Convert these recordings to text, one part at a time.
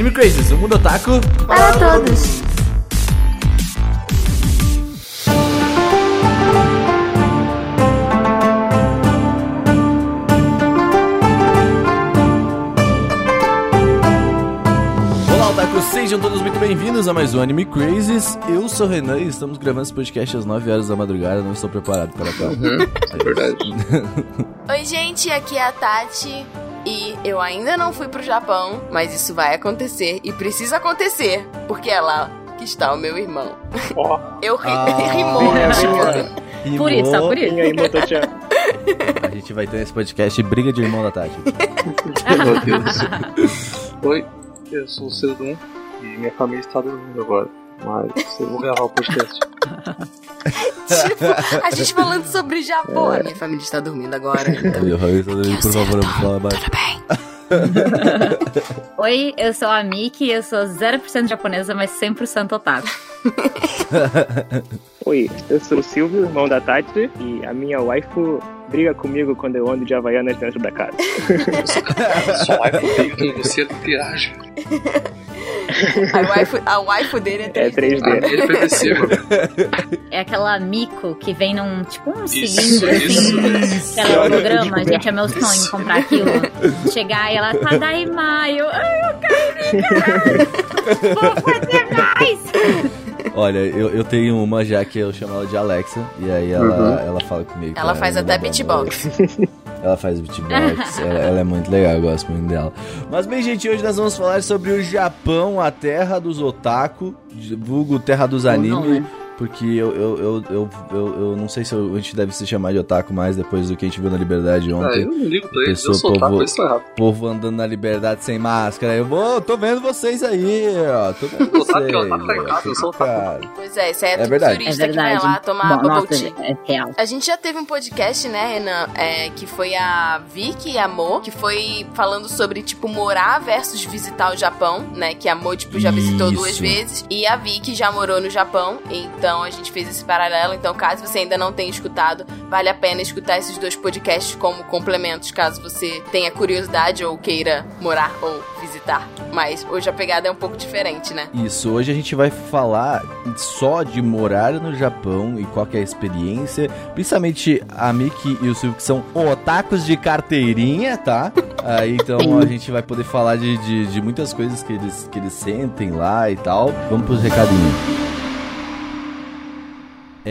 Anime Crazes, o mundo otaku Para todos. Olá, otaku, sejam todos muito bem-vindos a mais um Anime Crazes. Eu sou o Renan e estamos gravando esse podcast às 9 horas da madrugada, não estou preparado para tal. É verdade. Oi, gente, aqui é a Tati. E eu ainda não fui pro Japão, mas isso vai acontecer e precisa acontecer, porque é lá que está o meu irmão. Ó, Eu ri, Ah, rimou, é, mexicano. Rimou. Por isso, só por isso. Quem aí, Moto-chan? A gente vai ter nesse podcast Briga de Irmão da Tati. Meu Deus. Oi, eu sou o Cedum e minha família está dormindo agora. Mas eu vou gravar o podcast. tipo, a gente falando sobre Japão. A minha família está dormindo agora. Então, Raul, por favor, vamos falar baixo. tudo bem. Oi, eu sou a Miki, eu sou 0% japonesa, mas 100% otaku. Oi, eu sou o Silvio, irmão da Tati, e a minha waifu briga comigo quando eu ando de Havaianas dentro da casa. Só vai poder que você interage. A waifu, a waifu dele é É 3D. 3D. Ele é PVC, mano. É aquela Miko que vem num, tipo, um Isso, cilindro isso. assim. Aquela holograma, gente, é meu sonho comprar aquilo. Chegar e ela, Tadaima, eu, ai, eu quero ir, vou fazer mais. Olha, eu, eu tenho uma já que eu chamo ela de Alexa, e aí ela, ela fala comigo. Ela faz ela até beatbox. Ela faz beatbox, ela, ela é muito legal, eu gosto muito dela. Mas bem, gente, hoje nós vamos falar sobre o Japão, a terra dos otaku, vulgo terra dos anime. Porque eu, eu, eu, eu, eu, eu não sei se a gente deve se chamar de otaku mais depois do que a gente viu na Liberdade Ah, ontem. eu não ligo pra eles. Pessoa, Eu sou povo- estão errados. povo andando na liberdade sem máscara. Eu vou, tô vendo vocês aí, ó. Tô vendo O otaku vocês. é otaku casa, eu sou otaku. Cara, Pois é, isso é, É verdade. É turista que verdade. vai lá tomar Bom, bubble é real. A gente já teve um podcast, né, Renan? É, que foi a Vicky e a Mo, que foi falando sobre, tipo, morar versus visitar o Japão, né? Que a Mo, tipo, já visitou duas vezes. E a Vicky já morou no Japão. Então a gente fez esse paralelo. Então, caso você ainda não tenha escutado, vale a pena escutar esses dois podcasts como complementos, caso você tenha curiosidade ou queira morar ou visitar. Mas hoje a pegada é um pouco diferente, né? Isso, hoje a gente vai falar só de morar no Japão e qual é a experiência. Principalmente a Miki e o Silvio, que são otakus de carteirinha, tá? Aí, então a gente vai poder falar de, de, de muitas coisas que eles, que eles sentem lá e tal. Vamos pros recadinhos.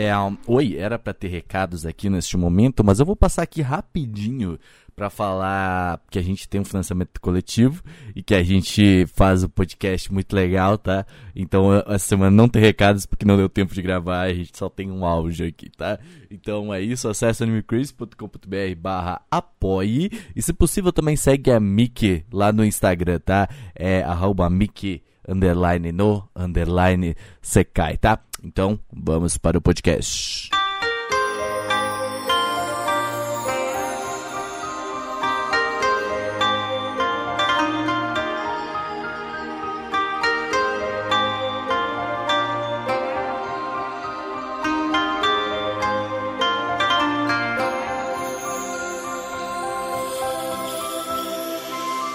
É, um, oi, era pra ter recados aqui neste momento, mas eu vou passar aqui rapidinho pra falar que a gente tem um financiamento coletivo e que a gente faz um podcast muito legal, tá? Então essa semana não tem recados porque não deu tempo de gravar, a gente só tem um áudio aqui, tá? Então é isso, acesse animecrazy.com.br barra apoie e se possível também segue a Miki lá no Instagram, tá? É arroba Miki underline no underline secai, tá? Então vamos para o podcast.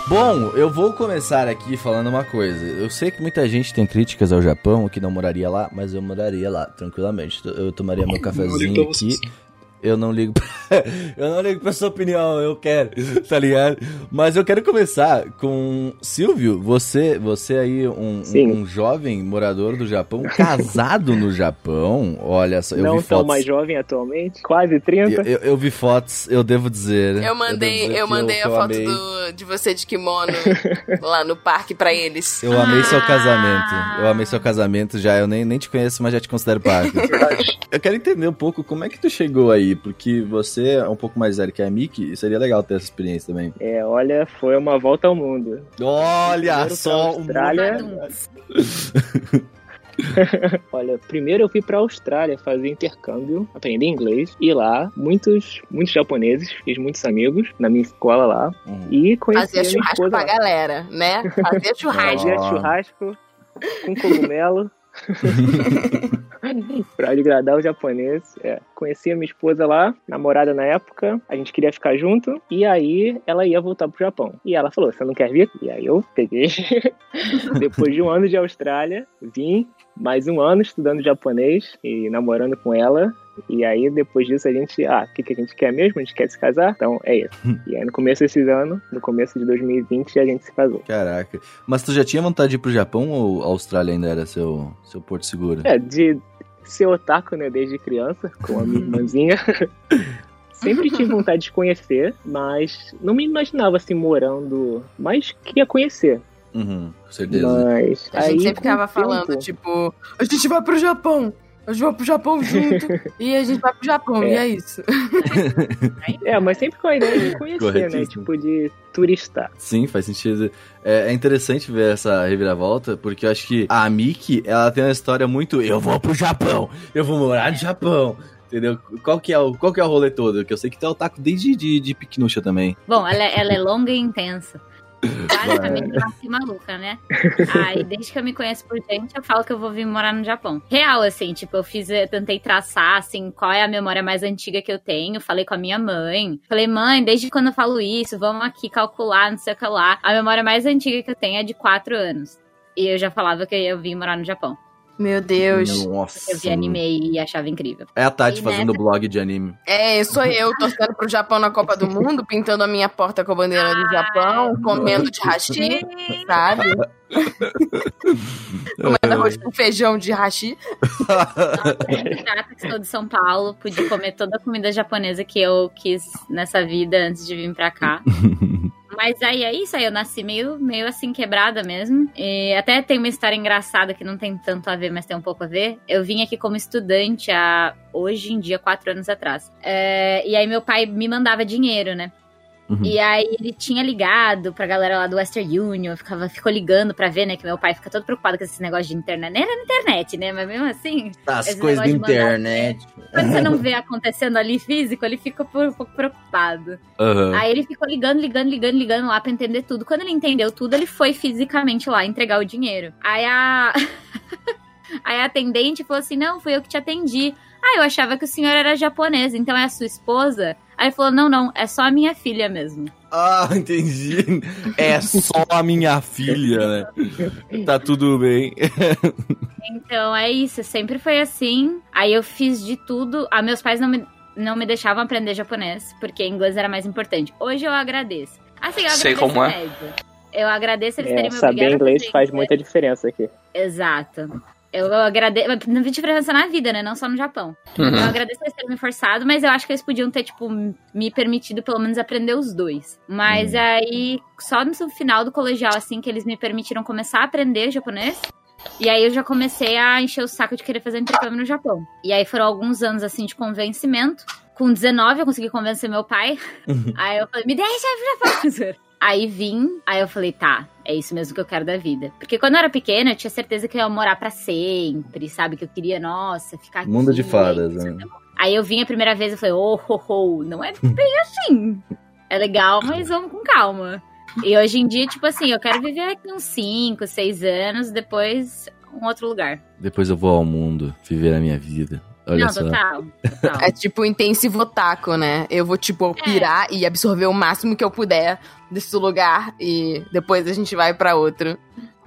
Bom, eu vou começar aqui falando uma coisa. Eu sei que muita gente tem críticas ao Japão, que não moraria lá, mas eu moraria lá, tranquilamente. Eu tomaria meu cafezinho aqui. Eu não ligo pra... Eu não ligo pra sua opinião, eu quero, tá ligado? Mas eu quero começar com Silvio, você, você aí um, um, um jovem morador do Japão, casado no Japão. Olha só, eu Não vi tão fotos. mais jovem atualmente, quase 30. Eu, eu- eu vi fotos, eu devo dizer. Eu mandei, eu que mandei a eu foto do, de você de kimono lá no parque pra eles. Eu amei seu Ah. casamento. Eu amei seu casamento já. Eu nem, nem te conheço, mas já te considero parte. Verdade. eu quero entender um pouco como é que tu chegou aí, porque você é um pouco mais velho que a Miki e seria legal ter essa experiência também. É, olha, foi uma volta ao mundo. Olha Primeiro só Austrália. mundo- Olha, primeiro eu fui pra Austrália fazer intercâmbio, aprender inglês. E lá, muitos, muitos japoneses, fiz muitos amigos na minha escola lá. Uhum. E conheci Fazia a minha churrasco pra lá. galera, né? Fazia churrasco. Fazia churrasco com cogumelo. pra agradar o japonês. É. Conheci a minha esposa lá, namorada na época, a gente queria ficar junto, e aí ela ia voltar pro Japão. E ela falou: Você não quer vir? E aí eu peguei. Depois de um ano de Austrália, vim mais um ano estudando japonês e namorando com ela. E aí, depois disso, a gente, ah, o que, que a gente quer mesmo? A gente quer se casar? Então, é isso. e aí, no começo desse ano, no começo de 2020, a gente se casou. Caraca. Mas tu já tinha vontade de ir pro Japão ou a Austrália ainda era seu, seu porto seguro? É, de ser otaku, né, desde criança, com a minha irmãzinha. Sempre tive vontade de conhecer, mas não me imaginava assim morando, mas queria conhecer. Uhum, com certeza. Mas A gente aí, sempre ficava falando, tipo, a gente vai pro Japão. A gente vai pro Japão junto. e a gente vai pro Japão, É. e é isso. É, mas sempre com a ideia de conhecer, né? Tipo, de turistar. Sim, faz sentido. É, é interessante ver essa reviravolta, porque eu acho que a Miki, ela tem uma história muito. Eu vou pro Japão, eu vou morar no Japão. Entendeu? Qual que é o, qual que é o rolê todo? Que eu sei que tem o taco desde de, de piquenucha também. Bom, ela, é- ela é longa e intensa. Basicamente, eu nasci maluca, né? Aí, desde que eu me conheço por gente, eu falo que eu vou vir morar no Japão. Real, assim, tipo, eu fiz, eu tentei traçar, assim, qual é a memória mais antiga que eu tenho. Falei com a minha mãe. Falei, mãe, desde quando eu falo isso, vamos aqui calcular, não sei o que lá. A memória mais antiga que eu tenho é de quatro anos. E eu já falava que eu ia vir morar no Japão. Meu Deus. Nossa. Eu vi anime e achava incrível. É a Tati E fazendo nessa- blog de anime. É, sou eu torcendo pro Japão na Copa do Mundo, pintando a minha porta com a bandeira do Japão, comendo de hashi, sabe? Comendo arroz com feijão de hashi. grata que sou de São Paulo, pude comer toda a comida japonesa que eu quis nessa vida antes de vir pra cá. Mas aí é isso, aí eu nasci meio, meio assim quebrada mesmo. E até tem uma história engraçada que não tem tanto a ver, mas tem um pouco a ver. Eu vim aqui como estudante há hoje em dia, quatro anos atrás. É, e aí meu pai me mandava dinheiro, né? Uhum. E aí ele tinha ligado pra galera lá do Western Union, ficava, ficou ligando pra ver, né? Que meu pai fica todo preocupado com esse negócio de internet. Nem era na internet, né? Mas mesmo assim, As coisas da mandar- internet. quando você não vê acontecendo ali físico, ele fica um pouco preocupado. Aham. Aí ele ficou ligando, ligando, ligando, ligando lá pra entender tudo. Quando ele entendeu tudo, ele foi fisicamente lá entregar o dinheiro. Aí a. Aí a atendente falou assim: Não, fui eu que te atendi. Ah, eu achava que o senhor era japonês, então é a sua esposa? Aí ele falou: Não, não, é só a minha filha mesmo. Ah, entendi. É só a minha filha, né? Tá tudo bem. Então é isso, sempre foi assim. Aí eu fiz de tudo. Ah, meus pais não me, não me deixavam aprender japonês, porque inglês era mais importante. Hoje eu agradeço. Assim, eu Sei agradeço como é. médio. Eu agradeço eles É, terem me saber inglês faz muita diferença aqui. Exato. Eu agradeço. Não vi diferença na vida, né? Não só no Japão. Eu agradeço eles terem me forçado, mas eu acho que eles podiam ter, tipo, me permitido pelo menos aprender os dois. Mas Hum. aí, só no final do colegial, assim, que eles me permitiram começar a aprender japonês. E aí eu já comecei a encher o saco de querer fazer intercâmbio no Japão. E aí foram alguns anos, assim, de convencimento. Com 19 eu consegui convencer meu pai. aí eu falei, me deixa ir pro Japão. Aí vim, aí eu falei, tá, é isso mesmo que eu quero da vida. Porque quando eu era pequena, eu tinha certeza que eu ia morar pra sempre, sabe? Que eu queria, nossa, ficar aqui. Mundo de fadas, né? Aí eu vim a primeira vez e falei, oh, oh, oh, não é bem assim. É legal, mas vamos com calma. E hoje em dia, tipo assim, eu quero viver aqui uns 5, 6 anos, depois um outro lugar. Depois eu vou ao mundo, viver a minha vida. Olha não, só. total, total. É tipo intensivo otaku, né? Eu vou, tipo, pirar e absorver o máximo que eu puder desse lugar e depois a gente vai pra outro.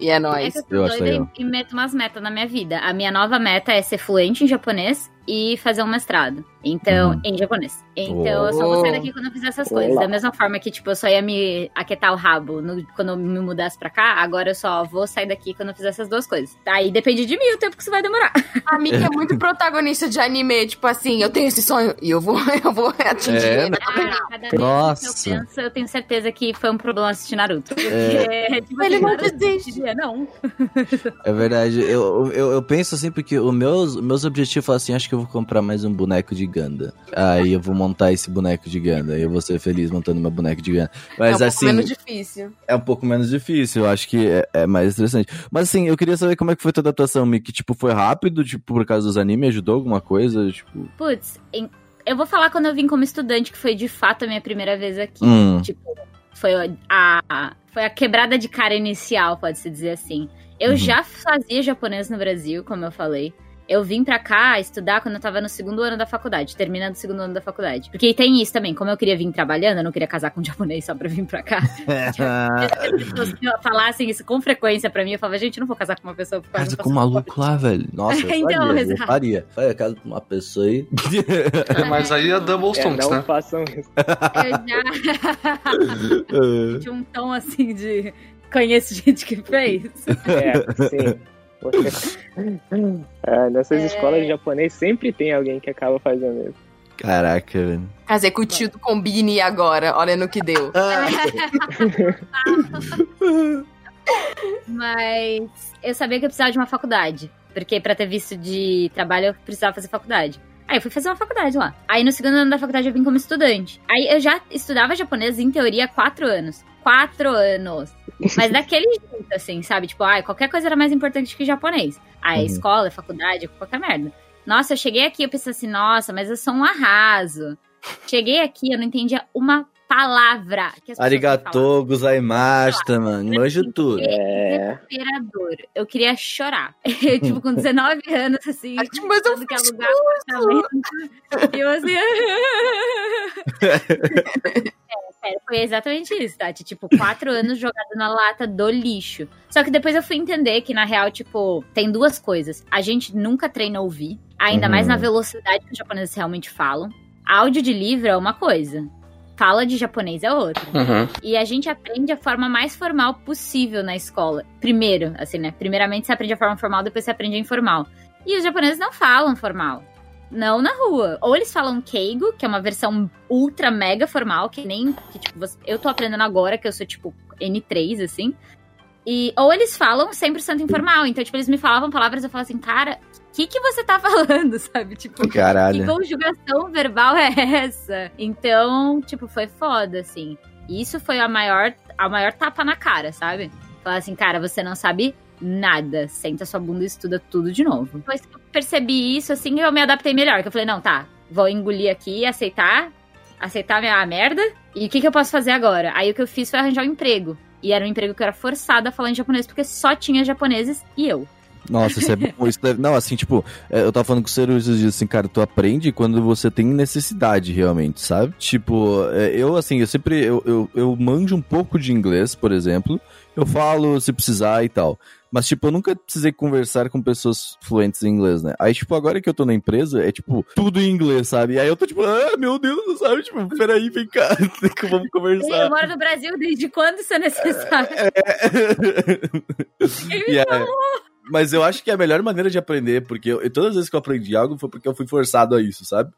E é É nóis. que eu Eu doida legal. e meto umas metas na minha vida. A minha nova meta é ser fluente em japonês e fazer um mestrado. Então, Uhum. em japonês. Então, eu só vou sair daqui quando eu fizer essas coisas. Olá. Da mesma forma que, tipo, eu só ia me aquietar o rabo no- quando eu me mudasse pra cá, agora eu só vou sair daqui quando eu fizer essas duas coisas. Aí depende de mim o tempo que isso vai demorar. A Mika é muito protagonista de anime, tipo assim, eu tenho esse sonho e eu vou, eu vou atingir. É, ele. né? Ah, cada vez Nossa. que eu penso, eu tenho certeza que foi um problema assistir Naruto. Porque, É. tipo, Ele assim, não Naruto desiste. Não. É verdade. Eu, eu, eu penso assim, porque os meus, meus objetivos assim, acho que eu vou comprar mais um boneco de Ganda. Aí eu vou montar esse boneco de Ganda. Aí eu vou ser feliz montando meu boneco de Ganda. Mas é um pouco assim, menos difícil. é um pouco menos difícil. Eu acho que é, é mais interessante. Mas assim, eu queria saber como é que foi a tua adaptação, Mick. Tipo, foi rápido? Tipo, por causa dos animes? Ajudou alguma coisa? Tipo... Putz, em- eu vou falar quando eu vim como estudante, que foi de fato a minha primeira vez aqui. Hum. Tipo, foi a, a- foi a quebrada de cara inicial, pode-se dizer assim. Eu Uhum. já fazia japonês no Brasil, como eu falei. Eu vim pra cá estudar quando eu tava no segundo ano da faculdade, terminando o segundo ano da faculdade. Porque tem isso também, como eu queria vir trabalhando, eu não queria casar com um japonês só pra vir pra cá. As pessoas falassem isso com frequência pra mim, eu falava, gente, eu não vou casar com uma pessoa por causa Casa com um maluco lá, velho. Nossa, eu Então, faria, eu exato. faria. Faria casa com uma pessoa aí. Mas aí é double É, stonks, não né? façam isso. Eu já tinha um tom assim de conheço gente que fez. É, sim. Ah, nessas É. escolas de japonês sempre tem alguém que acaba fazendo isso. Caraca, velho. Casei com o tio do Combine agora, olha no que deu. Mas eu sabia que eu precisava de uma faculdade. Porque pra ter visto de trabalho eu precisava fazer faculdade. Aí eu fui fazer uma faculdade lá. Aí no segundo ano da faculdade eu vim como estudante. Aí eu já estudava japonês em teoria há quatro anos. Quatro anos. Mas daquele jeito, assim, sabe? Tipo, ai, qualquer coisa era mais importante que japonês. Aí Uhum. escola, faculdade, qualquer merda. Nossa, eu cheguei aqui eu pensei assim, nossa, mas eu sou um arraso. Cheguei aqui, eu não entendia uma palavra que as. Arigato, gozaimashita, mano. Manjo tudo. É. desesperador. Eu queria chorar. Eu, tipo, com 19 anos, assim, Ai, Mas eu que alugar apartamento. E eu assim. é, sério, foi exatamente isso, Tati. Tipo, quatro anos jogado na lata do lixo. Só que depois eu fui entender que, na real, tipo, tem duas coisas. A gente nunca treina a ouvir, ainda Uhum. mais na velocidade que os japoneses realmente falam. Áudio de livro é uma coisa. Fala de japonês é outra. Uhum. E a gente aprende a forma mais formal possível na escola. Primeiro, assim, né? Primeiramente você aprende a forma formal, depois você aprende a informal. E os japoneses não falam formal. Não na rua. Ou eles falam keigo, que é uma versão ultra mega formal, que nem. Que, tipo, você- eu tô aprendendo agora, que eu sou tipo N3, assim. E, ou eles falam 100% informal. Então, tipo, eles me falavam palavras eu falava assim, cara, o que, que você tá falando, sabe? Tipo, que Caralho. conjugação verbal é essa? Então, tipo, foi foda, assim. E isso foi a maior, a maior tapa na cara, sabe? Falar assim, cara, você não sabe nada. Senta sua bunda e estuda tudo de novo. Depois que eu percebi isso, assim, eu me adaptei melhor. Que eu falei, não, tá, vou engolir aqui, aceitar, aceitar minha merda. E o que, que eu posso fazer agora? Aí o que eu fiz foi arranjar um emprego. E era um emprego que eu era forçada a falar em japonês, porque só tinha japoneses e eu. Nossa, isso é bom. Isso deve- Não, assim, tipo, é, eu tava falando com o Ciro esses dias, assim, cara, tu aprende quando você tem necessidade, realmente, sabe? Tipo, é, eu, assim, eu sempre, eu, eu, eu manjo um pouco de inglês, por exemplo, eu falo se precisar e tal. Mas, tipo, eu nunca precisei conversar com pessoas fluentes em inglês, né? Aí, tipo, agora que eu tô na empresa, é, tipo, tudo em inglês, sabe? E aí eu tô, tipo, ah, meu Deus, sabe? Tipo, peraí, vem cá, vamos Eu conversar. moro no Brasil desde quando isso é necessário? É- Mas eu acho que é a melhor maneira de aprender, porque eu, todas as vezes que eu aprendi algo foi porque eu fui forçado a isso, sabe?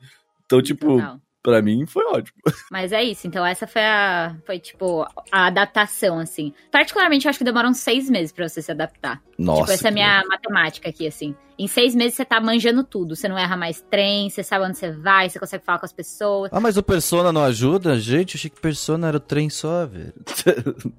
Então, tipo, Total. Pra mim foi ótimo. Mas é isso, então essa foi a. Foi tipo a adaptação, assim. Particularmente, eu acho que demora uns seis meses pra você se adaptar. Nossa. tipo, essa é a que minha matemática aqui, assim. Em seis meses você tá manjando tudo. Você não erra mais trem, você sabe onde você vai, você consegue falar com as pessoas. Ah, mas o Persona não ajuda? Gente, eu achei que Persona era o trem só, velho.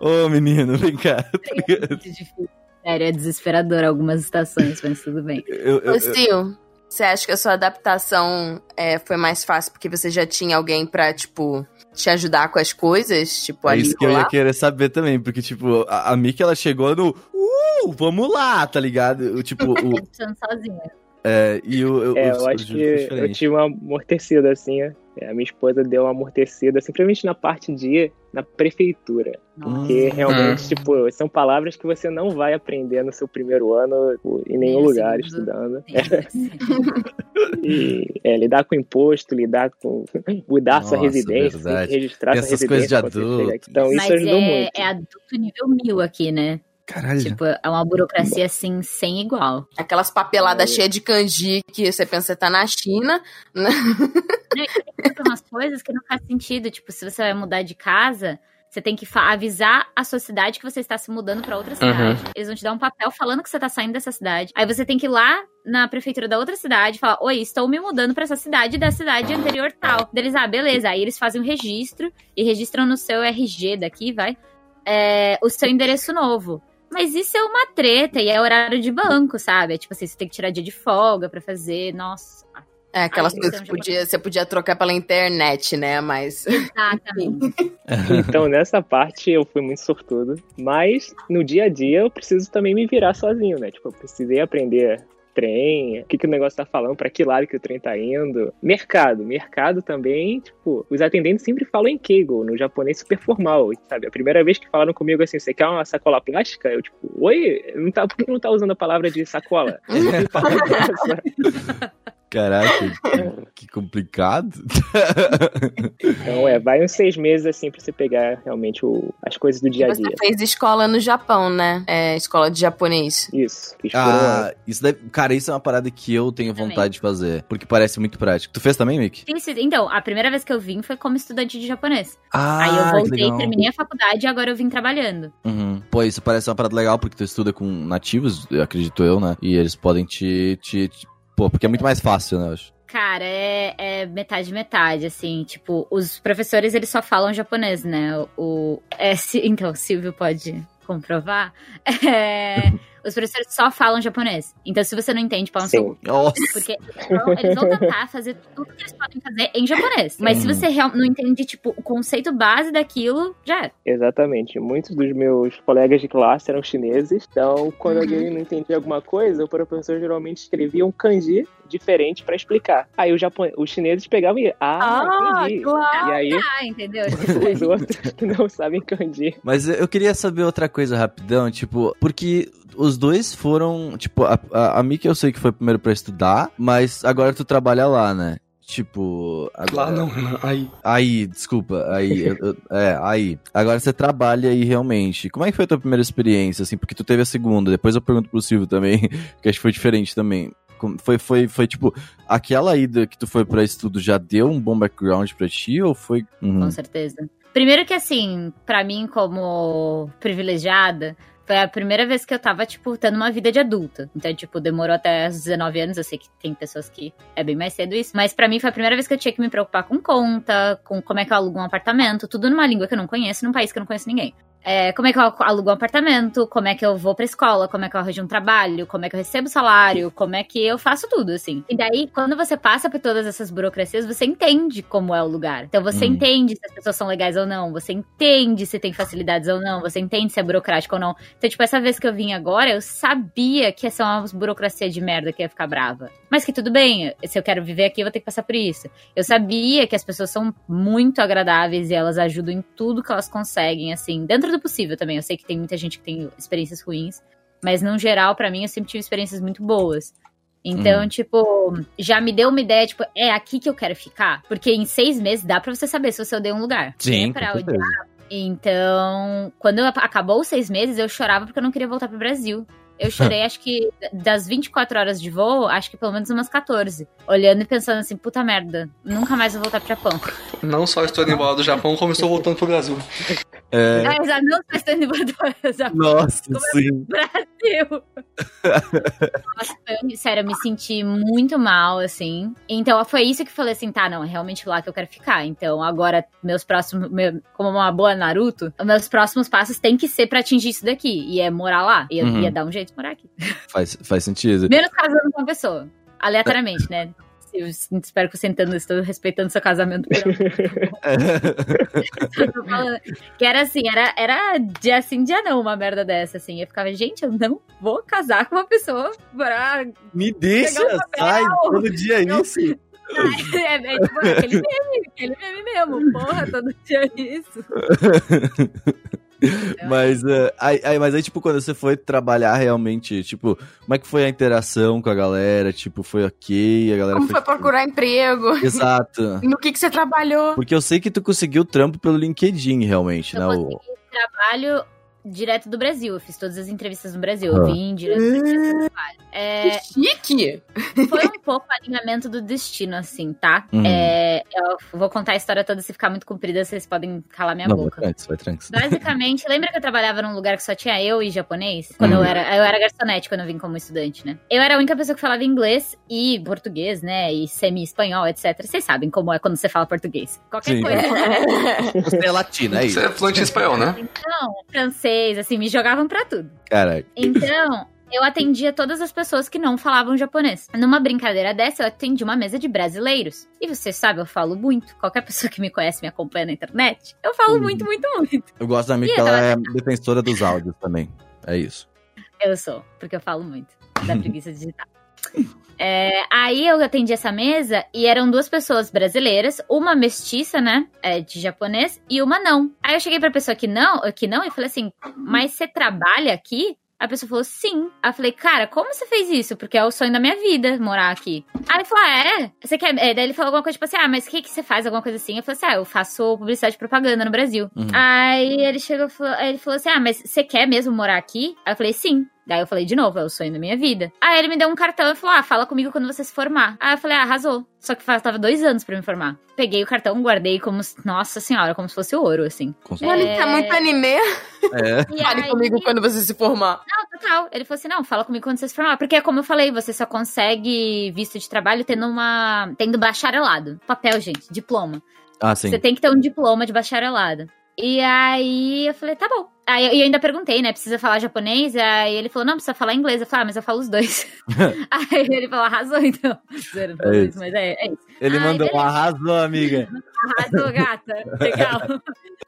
Ô, menino, vem cá. É muito difícil. Sério, é desesperador algumas estações, mas tudo bem. Eu, eu, eu- você acha que a sua adaptação é, foi mais fácil porque você já tinha alguém pra, tipo, te ajudar com as coisas? Tipo, é ali isso que eu ia querer saber também, porque, tipo, a, a Miki, ela chegou no. Uh, vamos lá, tá ligado? Eu, tipo, o. Sozinha. É, e o. o- É, eu o acho que eu tive uma amortecida, assim. É, a minha esposa deu uma amortecida, simplesmente na parte de na prefeitura. Nossa. Porque realmente, tipo, são palavras que você não vai aprender no seu primeiro ano tipo, em nenhum lugar segundo. estudando. Sim. E é, lidar com imposto, lidar com. mudar sua Nossa, residência, verdade. que registrar Tem sua essas coisas de residência. adulto. Então, isso Mas ajudou é, muito. é adulto nível mil aqui, né? Caralho. Tipo, é uma burocracia assim, sem igual. Aquelas papeladas cheias de kanji que você pensa que tá na China. né? Tem umas coisas que não faz sentido. Tipo, se você vai mudar de casa, você tem que avisar a sua cidade que você está se mudando pra outra cidade. Eles vão te dar um papel falando que você tá saindo dessa cidade. Aí você tem que ir lá na prefeitura da outra cidade e falar: Oi, estou me mudando pra essa cidade da cidade anterior tal. Deles, ah, beleza. Aí eles fazem um registro e registram no seu RG daqui, vai, é, o seu endereço novo. Mas isso é uma treta e é horário de banco, sabe? É tipo assim, você tem que tirar dia de folga pra fazer. Nossa. É, aquelas coisas então, que podia, você podia trocar pela internet, né? Mas. Exatamente. Então, nessa parte eu fui muito sortudo. Mas no dia a dia eu preciso também me virar sozinho, né? Tipo, eu precisei aprender trem, o que, que o negócio tá falando, pra que lado que o trem tá indo. Mercado, mercado também, tipo, os atendentes sempre falam em Keigo, no japonês super formal, sabe? A primeira vez que falaram comigo assim, você quer uma sacola plástica? Eu, tipo, oi, não tá, por que não tá usando a palavra de sacola? Caraca, que, que complicado. Então, é, vai uns seis meses assim pra você pegar realmente o, as coisas do dia a Você dia. fez escola no Japão, né? É, escola de japonês. Isso. Ah, isso deve, cara, isso é uma parada que eu tenho Também. vontade de fazer, porque parece muito prático. Tu fez também, Mick? Isso, Então, a primeira vez que eu vim foi como estudante de japonês. Ah, Aí eu voltei, terminei a faculdade e agora eu vim trabalhando. Uhum. Pô, isso parece uma parada legal, porque tu estuda com nativos, acredito eu, né? E eles podem te, te, te- Pô, porque é muito mais fácil, né, eu acho. Cara, é, é metade metade, assim, tipo, os professores eles só falam japonês, né? O, é, então, o Silvio pode comprovar. É, os professores só falam japonês. Então, se você não entende, pau no seu Sim. Nossa. Porque então, eles vão tentar fazer tudo que eles podem fazer em japonês. Mas se Uhum. você real- não entende, tipo, o conceito base daquilo, já é. Exatamente. Muitos dos meus colegas de classe eram chineses. Então, quando Uhum. alguém não entendia alguma coisa, o professor geralmente escrevia um kanji diferente pra explicar. Aí os, japon... os chineses pegavam e. Ah, entendi. claro! E aí, Ah, entendeu? os outros que não sabem kanji. Mas eu queria saber outra coisa rapidão, tipo, porque os dois foram, tipo, a, a, a Miki eu sei que foi primeiro pra estudar, mas agora tu trabalha lá, né? Tipo, agora... Lá não, Renan. Aí. Aí, desculpa, aí, eu- eu- é, aí. Agora você trabalha aí realmente. Como é que foi a tua primeira experiência, assim? Porque tu teve a segunda, depois eu pergunto pro Silvio também, que acho que foi diferente também. Como- Foi, foi, foi tipo, aquela ida que tu foi pra estudo já deu um bom background pra ti ou foi. Uhum. Com certeza. Primeiro que, assim, pra mim, como privilegiada, foi a primeira vez que eu tava, tipo, tendo uma vida de adulta. Então, tipo, demorou até os 19 anos. Eu sei que tem pessoas que é bem mais cedo isso. Mas pra mim foi a primeira vez que eu tinha que me preocupar com conta, com como é que eu alugo um apartamento, tudo numa língua que eu não conheço, num país que eu não conheço ninguém. É, como é que eu alugo um apartamento, como é que eu vou pra escola, como é que eu arranjo um trabalho, como é que eu recebo salário, como é que eu faço tudo, assim. E daí, quando você passa por todas essas burocracias, você entende como é o lugar. Então, você Hum. entende se as pessoas são legais ou não, você entende se tem facilidades ou não, você entende se é burocrático ou não. Então, tipo, essa vez que eu vim agora, eu sabia que ia ser uma burocracia de merda que ia ficar brava. Mas que tudo bem, se eu quero viver aqui, eu vou ter que passar por isso. Eu sabia que as pessoas são muito agradáveis e elas ajudam em tudo que elas conseguem, assim, dentro do possível também. Eu sei que tem muita gente que tem experiências ruins, mas no geral, pra mim, eu sempre tive experiências muito boas. Então, tipo, já me deu uma ideia, tipo, é aqui que eu quero ficar? Porque em seis meses dá pra você saber se você odeia um lugar. Sim, É pra odiar. Então, quando acabou os seis meses, eu chorava porque eu não queria voltar pro Brasil. Eu chorei, acho que das 24 horas de voo, acho que pelo menos umas 14. Olhando e pensando assim, puta merda, nunca mais vou voltar pro Japão. Não só estou indo embora do Japão, como estou voltando pro Brasil. É, Ah, exato, não estou estando embora do Japão. nossa, Como sim. Brasil. Nossa, eu, sério, eu me senti muito mal, assim. Então foi isso que eu falei assim, tá, não, é realmente lá que eu quero ficar. Então agora, meus próximos, meu- como uma boa Naruto, os meus próximos passos têm que ser pra atingir isso daqui. E é morar lá. E Uhum. ia dar um jeito de morar aqui. Faz, faz sentido. Menos casando com uma pessoa. Aleatoriamente, né? Eu espero que você entenda, estou respeitando seu casamento Eu que era assim, era, era dia sim, dia não, uma merda dessa, assim. Eu ficava, gente, eu não vou casar com uma pessoa pra. Me deixa, um papel. sai, todo dia Não. isso. É, é tipo, aquele meme, aquele meme mesmo. Porra, todo dia isso. Mas, é, aí, aí- mas aí, tipo, quando você foi trabalhar realmente, tipo, como é que foi a interação com a galera? Tipo, foi ok? A galera Como foi tipo, procurar emprego? Exato. No que, que você trabalhou? Porque eu sei que tu conseguiu trampo pelo LinkedIn, realmente, Eu né? O... trabalho direto do Brasil. Eu fiz todas as entrevistas no Brasil. Ah. Eu vim direto do Brasil. É, Que chique! foi um pouco o alinhamento do destino, assim, tá? Uhum. É, eu vou contar a história toda, se ficar muito comprida, vocês podem calar minha Não, boca. vai tranks, vai tranks. Basicamente, lembra que eu trabalhava num lugar que só tinha eu e japonês? Quando Uhum. eu era. Eu era garçonete quando eu vim como estudante, né? Eu era a única pessoa que falava inglês e português, né? E semi-espanhol, etc. Vocês sabem como é quando você fala português. Qualquer Sim. coisa. Você é latina, é Você isso? é fluente em espanhol, né? Então, francês, assim, me jogavam pra tudo. Caraca. Então, eu atendia todas as pessoas que não falavam japonês. Numa brincadeira dessa, eu atendi uma mesa de brasileiros. E você sabe, eu falo muito. Qualquer pessoa que me conhece, me acompanha na internet, eu falo Uhum. muito, muito, muito. Eu gosto da amiga que ela é defensora dos áudios também. É isso. Eu sou, porque eu falo muito. Da preguiça digital. É, aí eu atendi essa mesa e eram duas pessoas brasileiras, uma mestiça, né, é, de japonês, e uma não. Aí eu cheguei pra pessoa que não, que não e falei assim, mas você trabalha aqui? A pessoa falou, sim. Aí eu falei, cara, como você fez isso? Porque é o sonho da minha vida, morar aqui. Aí ele falou, ah, é? Você quer... é, Daí ele falou alguma coisa, tipo assim, ah, mas o que, que você faz? Alguma coisa assim. Eu falei assim, ah, eu faço publicidade e propaganda no Brasil. Uhum. Aí ele chegou, e falou- aí ele falou assim, ah, mas você quer mesmo morar aqui? Aí eu falei, sim. Daí eu falei de novo, é o sonho da minha vida. Aí ele me deu um cartão e falou: Ah, fala comigo quando você se formar. Aí eu falei: Ah, arrasou. Só que faltava dois anos pra me formar. Peguei o cartão, guardei como. se- Nossa senhora, como se fosse ouro, assim. Olha, É. tá muito anime. É. Fale aí- comigo quando você se formar. Não, total. Ele falou assim: não, fala comigo quando você se formar. Porque, como eu falei, você só consegue visto de trabalho tendo uma. tendo bacharelado. Papel, gente, diploma. Ah, sim. Você tem que ter um diploma de bacharelado. E aí eu falei, tá bom. Aí eu- e ainda perguntei, né? Precisa falar japonês? Aí ele falou, não, precisa falar inglês. Eu falei, ah, mas eu falo os dois. aí ele falou, arrasou então. Zero, É mas é, é isso. Ele Ai, mandou um beleza. arrasou, amiga. Arrasou, gata. Legal.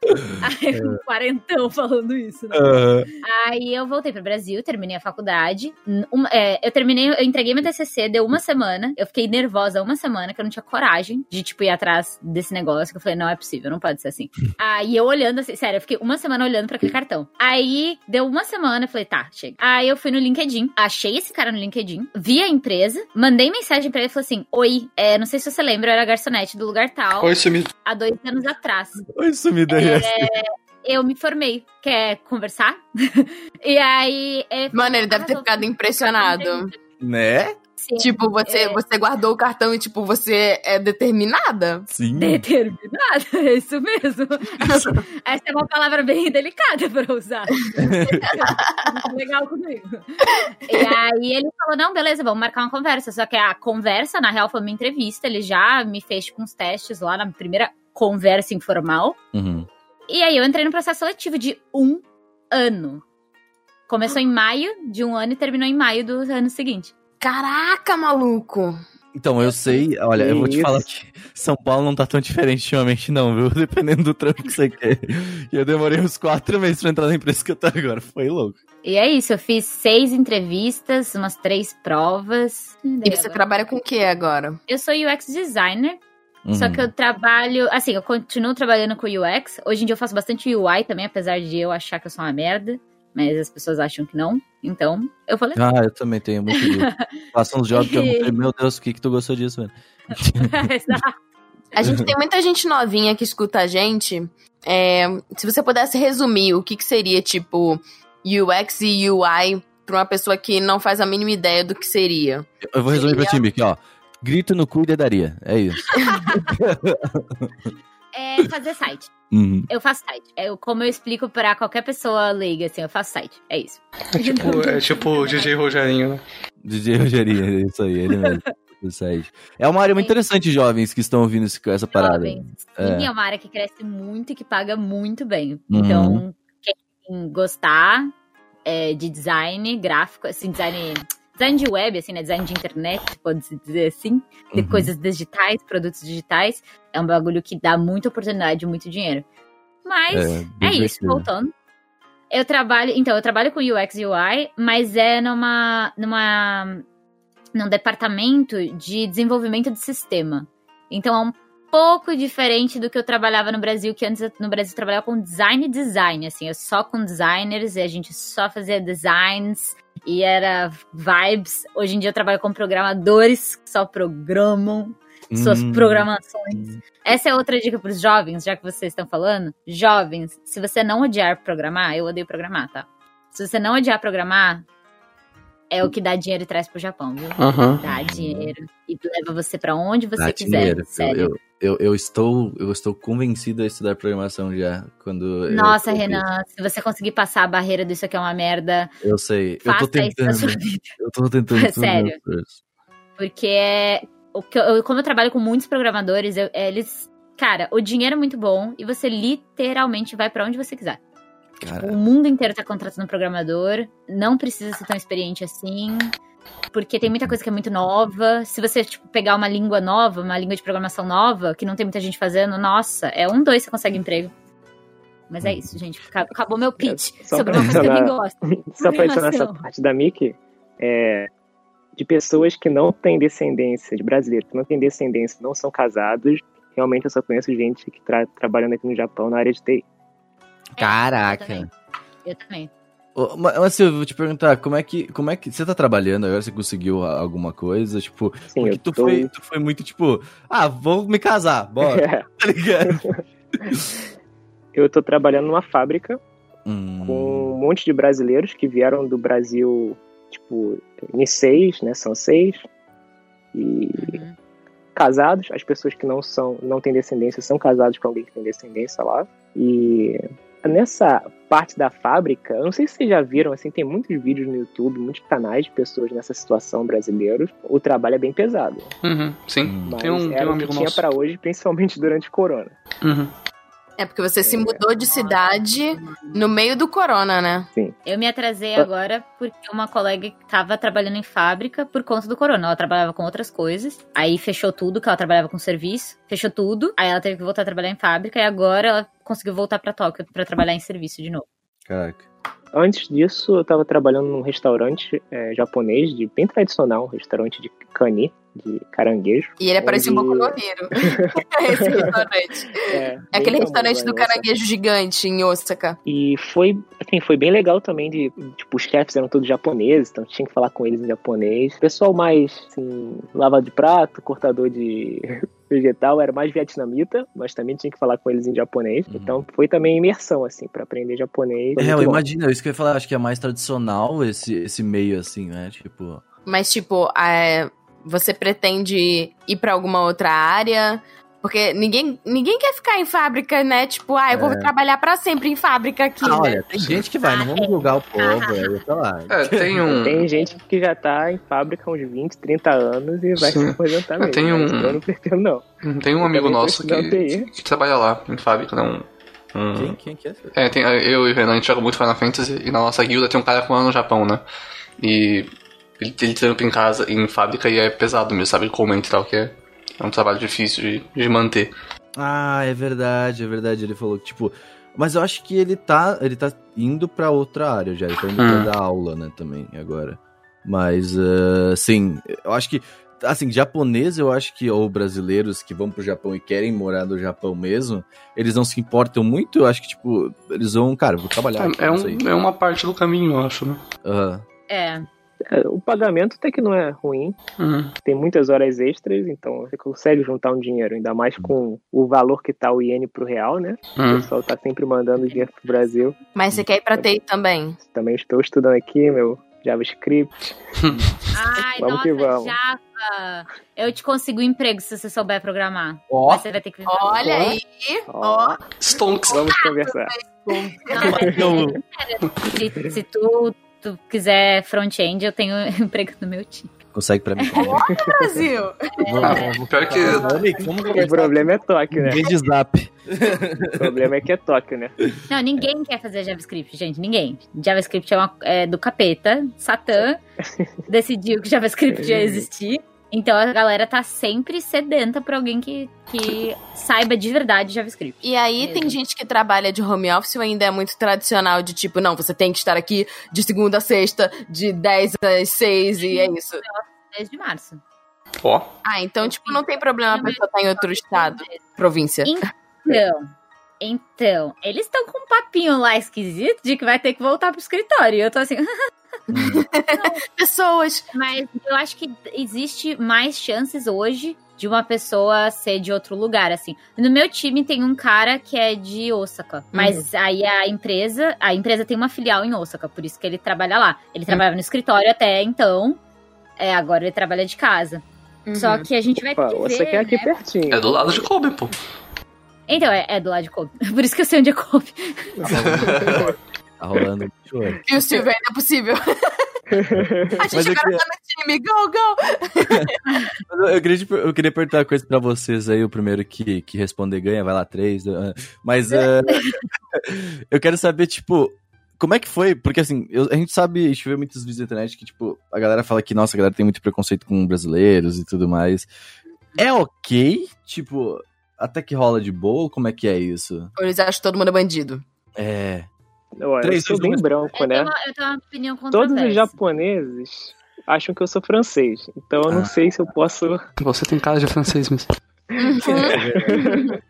Aí um quarentão falando isso, né? Aham. Aí eu voltei pro Brasil, terminei a faculdade. Uma- é, eu terminei, eu entreguei meu TCC, deu uma semana. Eu fiquei nervosa uma semana, que eu não tinha coragem de, tipo, ir atrás desse negócio. Que eu falei, não é possível, não pode ser assim. Aí eu olhando assim, sério, eu fiquei uma semana olhando pra aquele cartão. Aí deu uma semana, eu falei, tá, chega. Aí eu fui no LinkedIn, achei esse cara no LinkedIn, vi a empresa, mandei mensagem pra ele e falei assim: Oi, é, não sei se você lembra, eu era garçonete do lugar tal, Oi, sumido. há dois anos atrás. Oi, sumida É, eu me formei. Quer conversar? e aí. ele falou, Mano, ele deve ter "Ah, ficado impressionado. Né? Sim, Tipo, você, É. você guardou o cartão e, tipo, você é determinada? Sim. Determinada, é isso mesmo. Essa é uma palavra bem delicada pra usar. Muito legal comigo. E aí ele falou: não, beleza, vamos marcar uma conversa. Só que a conversa, na real, foi uma entrevista. Ele já me fez tipo, uns testes lá na primeira conversa informal. Uhum. E aí eu entrei no processo seletivo de um ano. Começou em maio de um ano e terminou em maio do ano seguinte. Caraca, maluco! Então, eu sei, olha, eu vou te Isso. falar que São Paulo não tá tão diferente ultimamente, não, viu? Dependendo do trampo que você quer. E eu demorei uns quatro meses pra entrar na empresa que eu tô agora. Foi louco. E é isso, eu fiz seis entrevistas, umas três provas. E você trabalha com o que agora? Eu sou UX designer, só Uhum. que eu trabalho, assim, eu continuo trabalhando com UX. Hoje em dia eu faço bastante UI também, apesar de eu achar que eu sou uma merda, mas as pessoas acham que não. Então, eu falei. Ah, eu também tenho muito disso. Faço uns jobs que eu não sei, meu Deus, o que que tu gostou disso, velho? A gente tem muita gente novinha que escuta a gente. É, se você pudesse resumir o que, que seria, tipo, UX e UI pra uma pessoa que não faz a mínima ideia do que seria. Eu vou resumir pra ti, Mickey, ó. Grito no cu e dedaria. É isso. é fazer site. Uhum. Eu faço site. É como eu explico pra qualquer pessoa leiga, assim, eu faço site. É isso. É tipo, é tipo o DJ Rogerinho, né? DJ Rogerinho, é isso aí, ele mesmo. É uma área muito interessante, jovens que estão ouvindo esse- essa parada. Jovens. É. É uma área que cresce muito e que paga muito bem. Uhum. Então, quem gostar é, de design gráfico, assim, design, design de web, assim, né? Design de internet, pode-se dizer assim. De Uhum. coisas digitais, produtos digitais. É um bagulho que dá muita oportunidade e muito dinheiro. Mas É, é, isso, voltando. Eu trabalho, então, eu trabalho com UX e UI, mas é numa, numa, num departamento de desenvolvimento de sistema. Então é um pouco diferente do que eu trabalhava no Brasil, que antes no Brasil eu trabalhava com design e design, assim, eu só com designers e a gente só fazia designs e era vibes. Hoje em dia eu trabalho com programadores que só programam suas Hum. programações. Essa é outra dica para os jovens, já que vocês estão falando. Jovens, se você não odiar programar, eu odeio programar, tá? Se você não odiar programar, é o que dá dinheiro e traz pro Japão, viu? Aham. Dá dinheiro e leva você pra onde você Dá quiser. dinheiro. Eu, sério. eu, eu, eu estou, eu estou convencido a estudar programação já. Quando Nossa, eu, Renan, se você conseguir passar a barreira disso aqui é uma merda, Eu sei. Eu tô tentando. Eu tô tentando. Sério. Porque é. O que eu, como eu trabalho com muitos programadores, eu- eles. Cara, o dinheiro é muito bom e você literalmente vai pra onde você quiser. Cara, O mundo inteiro tá contratando programador. Não precisa ser tão experiente assim. Porque tem muita coisa que é muito nova. Se você, tipo, pegar uma língua nova, uma língua de programação nova, que não tem muita gente fazendo, nossa, é um, dois você consegue emprego. Mas é isso, gente. Aca- Acabou meu pitch só sobre uma coisa que eu nem gosto. Só pra adicionar essa parte da Mickey, é, de pessoas que não têm descendência, de brasileiros que não têm descendência, não são casados, realmente eu só conheço gente que tá trabalhando aqui no Japão na área de TI. Eu Caraca. também. Eu também. Ô, ma- Mas Silvio, eu vou te perguntar, como é que. Como é que. Você tá trabalhando agora? Você conseguiu alguma coisa? Tipo, Sim, porque eu tu, tô... foi, tu foi muito tipo, ah, vou me casar, bora, É, tá ligado? eu tô trabalhando numa fábrica Hum, com um monte de brasileiros que vieram do Brasil, tipo, em seis, né? São seis. E Uhum. casados, as pessoas que não são, não têm descendência são casados com alguém que tem descendência lá. E nessa parte da fábrica, eu não sei se vocês já viram, assim, tem muitos vídeos no YouTube, muitos canais de pessoas nessa situação brasileiros. O trabalho é bem pesado, Uhum, sim. hum. mas Tem um, tem era um o que amigo tinha pra hoje, principalmente durante o corona. Uhum. É porque você se mudou de cidade no meio do corona, né? Eu me atrasei agora porque uma colega tava trabalhando em fábrica por conta do corona. Ela trabalhava com outras coisas. Aí fechou tudo, que ela trabalhava com serviço. Fechou tudo. Aí ela teve que voltar a trabalhar em fábrica. E agora ela conseguiu voltar pra Tóquio pra trabalhar em serviço de novo. Caraca. Antes disso, eu estava trabalhando num restaurante é, japonês, de, bem tradicional, um restaurante de kani, de caranguejo. E ele aparecia um Onde- pouco no Hiro. Esse restaurante. É, É aquele restaurante do caranguejo gigante em Osaka. E foi, assim, foi bem legal também de, tipo, os chefes eram todos japoneses, então tinha que falar com eles em japonês. O pessoal mais, assim, lava de prato, cortador de vegetal era mais vietnamita, mas também tinha que falar com eles em japonês. Uhum. Então foi também imersão, assim, para aprender japonês. É, eu imagino, isso que eu ia falar, acho que é mais tradicional esse, esse meio assim, né? Tipo. Mas, tipo, é, você pretende ir pra alguma outra área? Porque ninguém, ninguém quer ficar em fábrica, né? Tipo, ah, eu vou É. trabalhar pra sempre em fábrica aqui, Ah, né? olha, tem gente que vai, não vamos julgar o povo, é, sei lá. É, tem um. Tem gente que já tá em fábrica há uns 20, 30 anos e vai Sim. se aposentar mesmo. Tem mas um- Eu não pretendo, não. Tem um amigo nosso que, que trabalha lá, em fábrica, né? Um, um- Quem, quem que é? É, tem, eu e o Renan, a gente joga muito Final Fantasy e na nossa guilda tem um cara que mora no Japão, né? E ele, ele trampa em casa, em fábrica e é pesado mesmo, sabe? Ele comenta e tal, que é, é um trabalho difícil de, de manter. Ah, é verdade, é verdade. Ele falou que, tipo. Mas eu acho que ele tá. Ele tá indo pra outra área já. Ele tá indo Hum. pra dar aula, né, também, agora. Mas, ah, sim, eu acho que. Assim, japonês, eu acho que, ou brasileiros que vão pro Japão e querem morar no Japão mesmo, eles não se importam muito. Eu acho que, tipo, eles vão, cara, vou trabalhar. aqui, É, é, não sei. um, é uma parte do caminho, eu acho, né? Aham. É. É, O pagamento até que não é ruim. Uhum. Tem muitas horas extras, então você consegue juntar um dinheiro, ainda mais com o valor que tá o iene pro real, né? O Uhum. pessoal tá sempre mandando dinheiro pro Brasil. Mas você quer ir pra TI também? Também estou estudando aqui meu JavaScript. Ai, Vamos nossa, que vamos. Java. Eu te consigo um emprego se você souber programar. Ó. Mas você vai ter que... Olha aí, ó. Stonks. Vamos conversar. Não, se, se tu, tu quiser front-end, eu tenho emprego no meu time. Consegue pra mim. Brasil. Ah, pior que. O problema é Tóquio, né? Vez de zap. O problema é que é Tóquio, né? Não, ninguém quer fazer JavaScript, gente. Ninguém. JavaScript é, uma- é do capeta. Satã decidiu que JavaScript ia existir. Então a galera tá sempre sedenta pra alguém que, que saiba de verdade JavaScript. E aí tem gente que trabalha de home office ou ainda é muito tradicional de tipo, não, você tem que estar aqui de segunda a sexta, de 10 às 6 e é isso. Desde março. Ó. Ah, então, tipo, não tem problema a pessoa estar em outro estado, província. Então, então, eles estão com um papinho lá esquisito de que vai ter que voltar pro escritório. E eu tô assim, Pessoas. Mas eu acho que existe mais chances hoje de uma pessoa ser de outro lugar, assim. No meu time tem um cara que é de Osaka, mas aí a empresa, a empresa tem uma filial em Osaka, por isso que ele trabalha lá. Ele trabalhava no escritório até então, é, agora ele trabalha de casa. Só que a gente vai ter Opa, que você ver, quer aqui né? pertinho. É do lado de Kobe, pô. Então, é, é do lado de Kobe. Por isso que eu sei onde é Kobe. Tá rolando um choro. E o Silvio ainda é possível. A gente agora queria- tá no time, go, go! Eu, queria, per- eu queria perguntar uma coisa pra vocês aí, o primeiro que, que responder ganha, vai lá três. ah, Mas ah, eu quero saber, tipo, como é que foi? Porque assim, eu- a gente sabe, a gente vê muitos vídeos na internet que, tipo, a galera fala que, nossa, a galera tem muito preconceito com brasileiros e tudo mais. É ok? Tipo, até que rola de boa? Como é que é isso? Ou eles acham que todo mundo é bandido. É. Olha, Três, eu sou bem branco, Eu né? tenho, uma, eu tenho uma opinião Todos os japoneses acham que eu sou francês. Então eu não Ah. sei se eu posso. Você tem cara de francês, mas.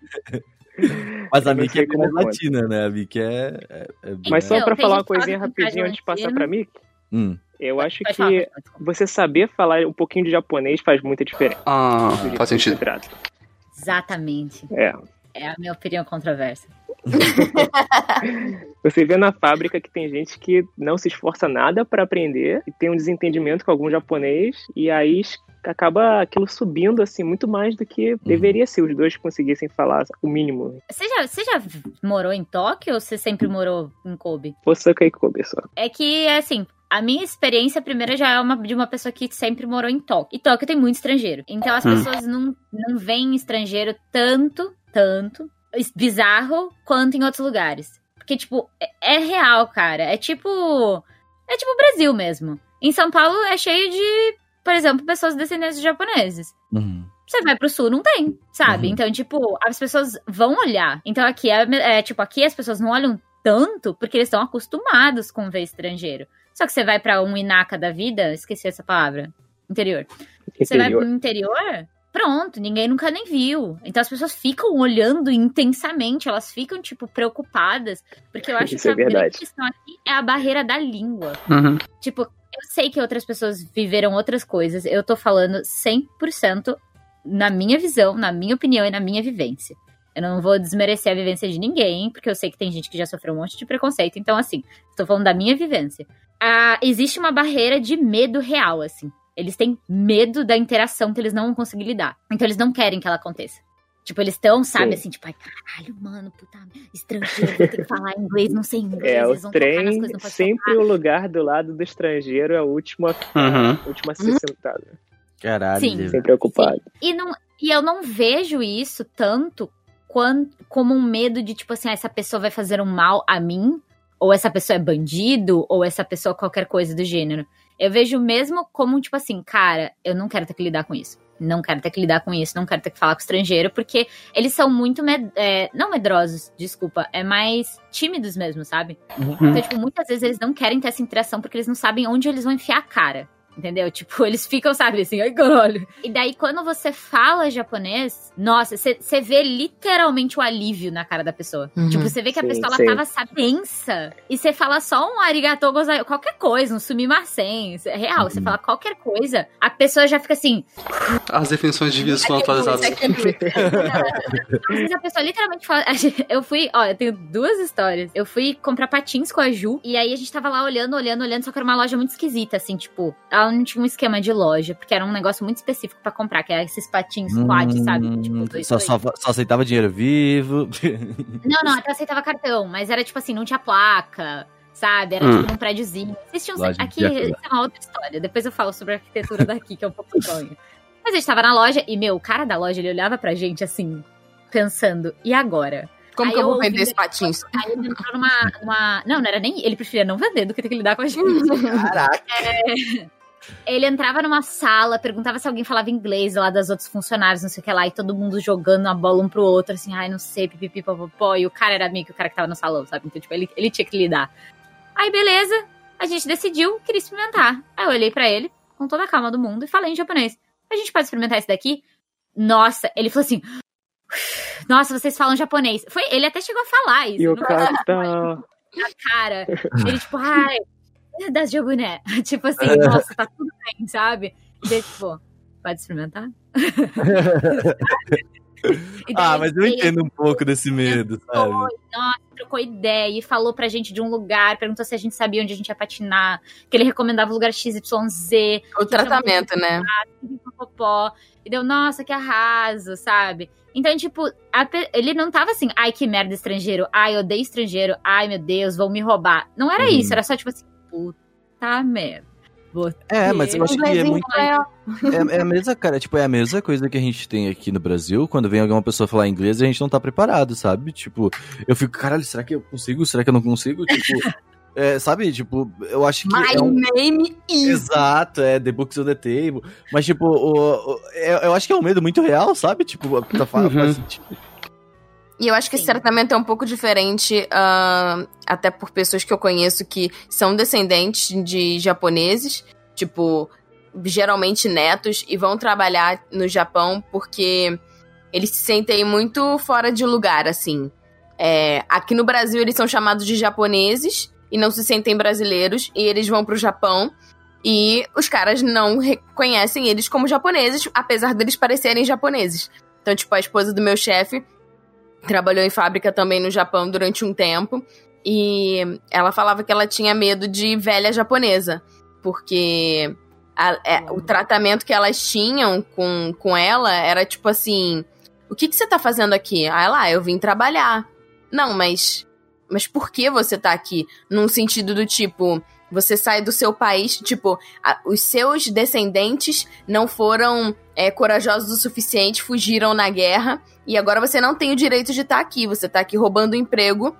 Mas a Eu Mickey é como conta. latina, né? A Mickey é. é, é Mas só Então, pra falar uma coisinha tem rapidinho antes de passar pra Mickey, Hum. eu acho que falar, você saber falar um pouquinho de japonês faz muita diferença. Ah, faz se sentido. Exatamente. É. É a minha opinião controversa. Você vê na fábrica que tem gente que não se esforça nada pra aprender e tem um desentendimento com algum japonês e aí acaba aquilo subindo assim muito mais do que deveria ser os dois conseguissem falar o mínimo. Você já, você já morou em Tóquio ou você sempre morou em Kobe? Osaka e Kobe só. É que, assim, a minha experiência primeira já é uma de uma pessoa que sempre morou em Tóquio. E Tóquio tem muito estrangeiro. Então as Hum. pessoas não, não veem estrangeiro tanto, tanto, bizarro quanto em outros lugares. Porque, tipo, é, é real, cara. É tipo. É tipo o Brasil mesmo. Em São Paulo é cheio de, por exemplo, pessoas descendentes de japoneses. Uhum. Você vai pro sul, não tem, sabe? Uhum. Então, tipo, as pessoas vão olhar. Então, aqui é, é, tipo, aqui as pessoas não olham tanto porque eles estão acostumados com ver estrangeiro. Só que você vai pra um Inaka da vida, esqueci essa palavra. Interior. Você vai Interior. pro interior, pronto, ninguém nunca nem viu. Então as pessoas ficam olhando intensamente, elas ficam, tipo, preocupadas. Porque eu acho Isso que é a grande verdade. questão aqui é a barreira da língua. Uhum. Tipo, eu sei que outras pessoas viveram outras coisas. Eu tô falando 100% na minha visão, na minha opinião e na minha vivência. Eu não vou desmerecer a vivência de ninguém, porque eu sei que tem gente que já sofreu um monte de preconceito. Então, assim, estou falando da minha vivência. Ah, existe uma barreira de medo real, assim. Eles têm medo da interação que eles não vão conseguir lidar. Então, eles não querem que ela aconteça. Tipo, eles estão, sabe, Sim. assim, tipo, ai, caralho, mano, puta, estrangeiro, ter que falar inglês, não sei inglês, É, o eles vão tocar nas trem coisas, não pode sempre o lugar do lado do estrangeiro é a última, Uhum. a última a ser sentada. Caralho. Sim. Sempre ocupado. E, não, e eu não vejo isso tanto quan- como um medo de, tipo assim, ah, essa pessoa vai fazer um mal a mim, ou essa pessoa é bandido, ou essa pessoa qualquer coisa do gênero. Eu vejo mesmo como, tipo assim, cara, eu não quero ter que lidar com isso. Não quero ter que lidar com isso, não quero ter que falar com estrangeiro, porque eles são muito, med é, não medrosos, desculpa, é mais tímidos mesmo, sabe? Então, tipo, muitas vezes eles não querem ter essa interação porque eles não sabem onde eles vão enfiar a cara. Entendeu? Tipo, eles ficam, sabe, assim, ai caralho. E daí, quando você fala japonês, nossa, você você vê literalmente o alívio na cara da pessoa. Uhum. Tipo, você vê que a Sim, pessoa ela tava sabe, tensa. E você fala só um arigato gozaimasu, qualquer coisa, um sumimasen. É real, você fala qualquer coisa, a pessoa já fica assim. As definições de vida são atualizadas. Às vezes a pessoa literalmente fala. Eu fui, ó, eu tenho duas histórias. Eu fui comprar patins com a Ju, e aí a gente tava lá olhando, olhando, olhando, só que era uma loja muito esquisita, assim, tipo, ela não tinha um esquema de loja, porque era um negócio muito específico pra comprar, que era esses patins quad, sabe? Hum, Tipo, dois, só, dois. só, só aceitava dinheiro vivo. Não, não, até aceitava cartão, mas era tipo assim, não tinha placa. Sabe? Era Hum. tipo num prédiozinho. Existia um... Loja Aqui isso é uma outra história. Depois eu falo sobre a arquitetura daqui, que é um pouco estranho. Mas a gente tava na loja e, meu, o cara da loja, ele olhava pra gente assim, pensando, e agora? Como Aí que eu vou vender esse patins? Aí ele entrou numa, numa. Não, não era nem. Ele preferia não vender do que ter que lidar com a gente. Caraca. Ele entrava numa sala, perguntava se alguém falava inglês lá das outros funcionários, não sei o que lá, e todo mundo jogando a bola um pro outro, assim, ai, não sei, pipipi, popopó. E o cara era amigo, o cara que tava no salão, sabe? Então, tipo, ele, ele tinha que lidar. Aí, beleza, a gente decidiu, queria experimentar. Aí eu olhei pra ele, com toda a calma do mundo, e falei em japonês: A gente pode experimentar esse daqui? Nossa, ele falou assim. Nossa, vocês falam japonês. Foi, ele até chegou a falar isso. E o cara tá. na cara. Ele, tipo, ai, das jabuné. Tipo assim, nossa, tá tudo bem, sabe? E daí, tipo, pode experimentar? Ah, mas eu entendo um pouco desse medo, sabe? nossa, trocou ideia e falou pra gente de um lugar, perguntou se a gente sabia onde a gente ia patinar, que ele recomendava o lugar XYZ, O tratamento, né? popó. E deu, nossa, que arraso, sabe? Então, tipo, a ele não tava assim, ai, que merda estrangeiro, ai, eu odeio estrangeiro, ai, meu Deus, vão me roubar. Não era Uhum. isso, era só tipo assim, puta merda. É, mas eu acho que é muito. é- É, é a mesma, cara, tipo, é a mesma coisa que a gente tem aqui no Brasil, quando vem alguma pessoa falar inglês e a gente não tá preparado, sabe? Tipo, eu fico, caralho, será que eu consigo? Será que eu não consigo? Tipo, é, sabe? Tipo, eu acho que. My é um- name is. Exato, é The Books on the Table. Mas, tipo, o, o- eu, eu acho que é um medo muito real, sabe? Tipo, tá Uhum. faz sentido. E eu acho que esse Sim. tratamento é um pouco diferente, ah, até por pessoas que eu conheço que são descendentes de japoneses, tipo, geralmente netos, e vão trabalhar no Japão porque eles se sentem muito fora de lugar, assim. É, aqui no Brasil eles são chamados de japoneses e não se sentem brasileiros, e eles vão pro Japão. E os caras não reconhecem eles como japoneses, apesar deles parecerem japoneses. Então, tipo, a esposa do meu chefe trabalhou em fábrica também no Japão durante um tempo. E ela falava que ela tinha medo de velha japonesa. Porque a- é, o tratamento que elas tinham com, com ela era tipo assim: O que, que você tá fazendo aqui? Ah, eu vim trabalhar. Não, mas. Mas por que você tá aqui? Num sentido do tipo. Você sai do seu país, tipo, a- os seus descendentes não foram é, corajosos o suficiente, fugiram na guerra, e agora você não tem o direito de estar aqui. Você tá aqui roubando o emprego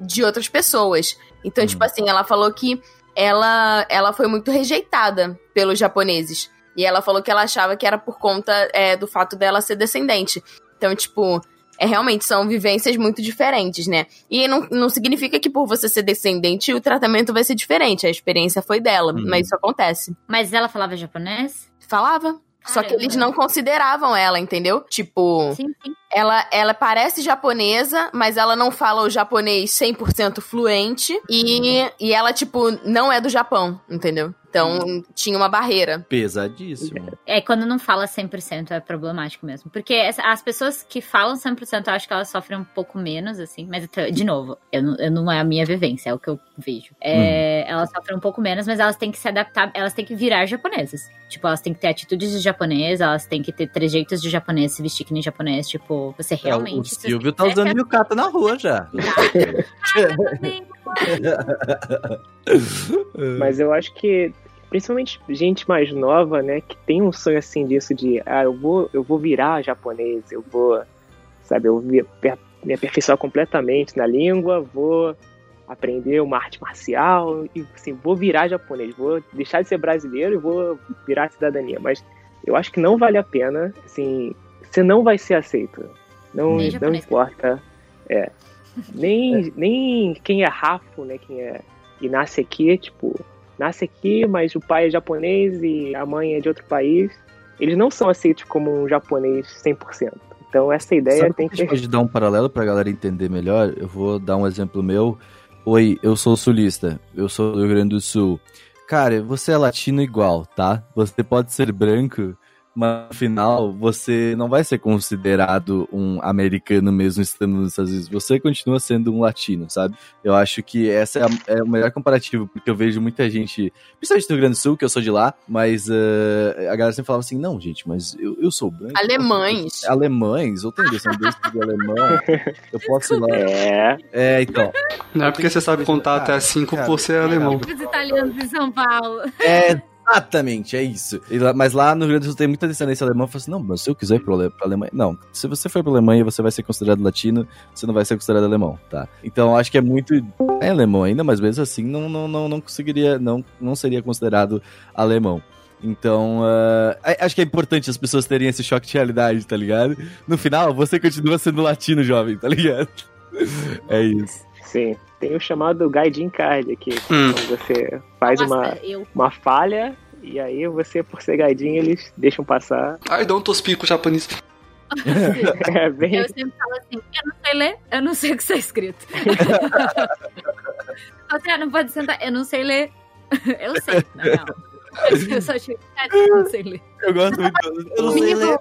de outras pessoas. Então, Uhum. tipo assim, ela falou que ela, ela foi muito rejeitada pelos japoneses. E ela falou que ela achava que era por conta é, do fato dela ser descendente. Então, tipo, é realmente são vivências muito diferentes, né? E não, não significa que por você ser descendente o tratamento vai ser diferente. A experiência foi dela, Uhum. mas isso acontece. Mas ela falava japonês? Falava. Só que eles não consideravam ela, entendeu? Tipo, Sim, sim. ela, ela parece japonesa, mas ela não fala o japonês 100% fluente. E, e ela, tipo, não é do Japão, entendeu? Então, tinha uma barreira. Pesadíssimo. É, quando não fala 100% é problemático mesmo. Porque as pessoas que falam 100% eu acho que elas sofrem um pouco menos, assim. Mas, de novo, eu não, eu não é a minha vivência, é o que eu vejo. É, Elas sofrem um pouco menos, mas elas têm que se adaptar, elas têm que virar japonesas. Tipo, elas têm que ter atitudes de japonês, elas têm que ter trejeitos de japonês, se vestir que nem japonês. Tipo, você realmente... o se você Silvio tá usando yukata na rua já. Mas eu acho que, principalmente gente mais nova, né, que tem um sonho assim disso de, ah, eu vou, eu vou virar japonês, eu vou, sabe, eu vou me aper- me aperfeiçoar completamente na língua, vou aprender uma arte marcial e assim, vou virar japonês, vou deixar de ser brasileiro e vou virar cidadania. Mas eu acho que não vale a pena, assim, você não vai ser aceito. Não, Nem não japonês. importa. É. Nem, nem quem é rafo, né? Quem é. E nasce aqui, tipo, nasce aqui, mas o pai é japonês e a mãe é de outro país. Eles não são aceitos como um japonês 100%. Então essa ideia Sabe tem que a gente pode dar um paralelo pra galera entender melhor? Eu vou dar um exemplo meu. Oi, eu sou sulista. Eu sou do Rio Grande do Sul. Cara, você é latino igual, tá? Você pode ser branco, mas no final você não vai ser considerado um americano mesmo estando nos Estados Unidos. Você continua sendo um latino, sabe? Eu acho que essa é, a- é o melhor comparativo, porque eu vejo muita gente, principalmente do Rio Grande do Sul, que eu sou de lá, mas eh, a galera sempre falava assim: não, gente, mas eu, eu sou branco. Alemães. Alemães, eu tenho descendência de alemão, eu posso ir lá. É, É, então. Não é porque você sabe contar até 5 que você é alemão. Os italianos em São Paulo. É, exatamente, é isso. Lá- mas lá no Rio Grande do Sul tem muita descendência alemã. Eu falo assim, não, mas se eu quiser ir pra, pra Alemanha... Não, se você for pra Alemanha, você vai ser considerado latino, você não vai ser considerado alemão, tá? Então acho que é muito... É alemão ainda, mas mesmo assim não, não, não, não conseguiria... Não, não seria considerado alemão. Então, a- acho que é importante as pessoas terem esse choque de realidade, tá ligado? No final, você continua sendo latino, jovem, tá ligado? É isso. Sim. Tem o chamado Gaijin Card aqui. Hum. Você faz Nossa, uma, eu uma falha e aí você, por ser gaidinho, eles deixam passar. Ai, dá um tospico japonês. É bem. Eu sempre falo assim, eu não sei ler, eu não sei o que está escrito. Você não pode sentar, eu não sei ler. Eu sei, não. Eu só chego eu não sei ler. Eu gosto muito. Eu não sei ler.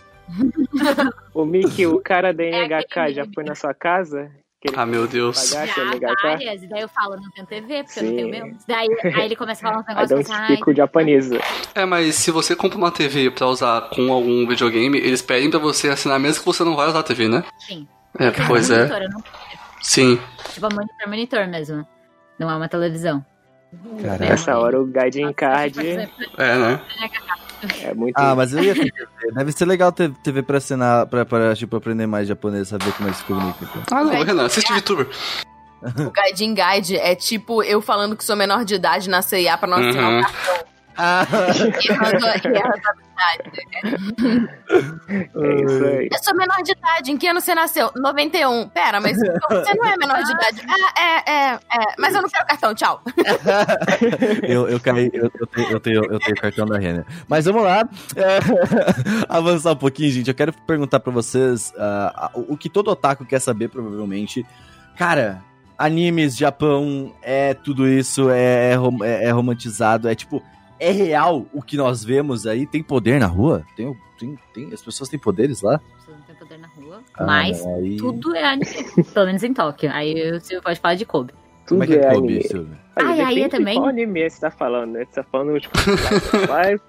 O Mickey, o cara da É NHK, aquele já foi na sua casa? Ele Ah, meu Deus. pagar NHK? várias, e daí eu falo, não tenho TV, porque eu não tenho Sim. meu. Daí aí ele começa a falar uns Aí negócios dá um e fala assim, japonesa. É, mas se você compra uma TV pra usar com algum videogame, eles pedem pra você assinar mesmo que você não vai usar a TV, né? sim. É, Porque pois é. é. Monitor, eu não- Sim. tipo, monitor, monitor mesmo. Não é uma televisão. Caraca. Nessa hora o Gaidin Card É, né? É muito. Ah, mas eu ia ter TV. Deve ser legal ter TV pra ensinar, pra, pra tipo, aprender mais japonês, saber como eles se comunicam. Ah, não, Renan, assiste VTuber. O Guiding Guide é tipo eu falando que sou menor de idade na CIA pra não assinar Uhum. um cartão. Ah. É isso aí. Eu sou menor de idade. Em que ano você nasceu? 91. Pera, mas você não é menor de idade. É, é, é, é. Mas eu não quero cartão, tchau. eu, eu caí, eu, eu tenho, eu, tenho, eu tenho cartão da Renner. Mas vamos lá. é, avançar um pouquinho, gente. Eu quero perguntar pra vocês ah, o que todo otaku quer saber, provavelmente. Cara, animes, Japão, é tudo isso, é, é, é- é romantizado, é tipo. É real o que nós vemos aí? Tem poder na rua? Tem, tem, tem- as pessoas têm poderes lá? Você não tem poder na rua. Ah, mas aí... tudo é anime. Pelo menos em Tóquio. Aí o Silvio pode falar de Kobe. Tudo Como é que é, é Kobe, anime. Ai, aí é também? Qual anime você tá falando, né? Você tá falando, tipo, Life?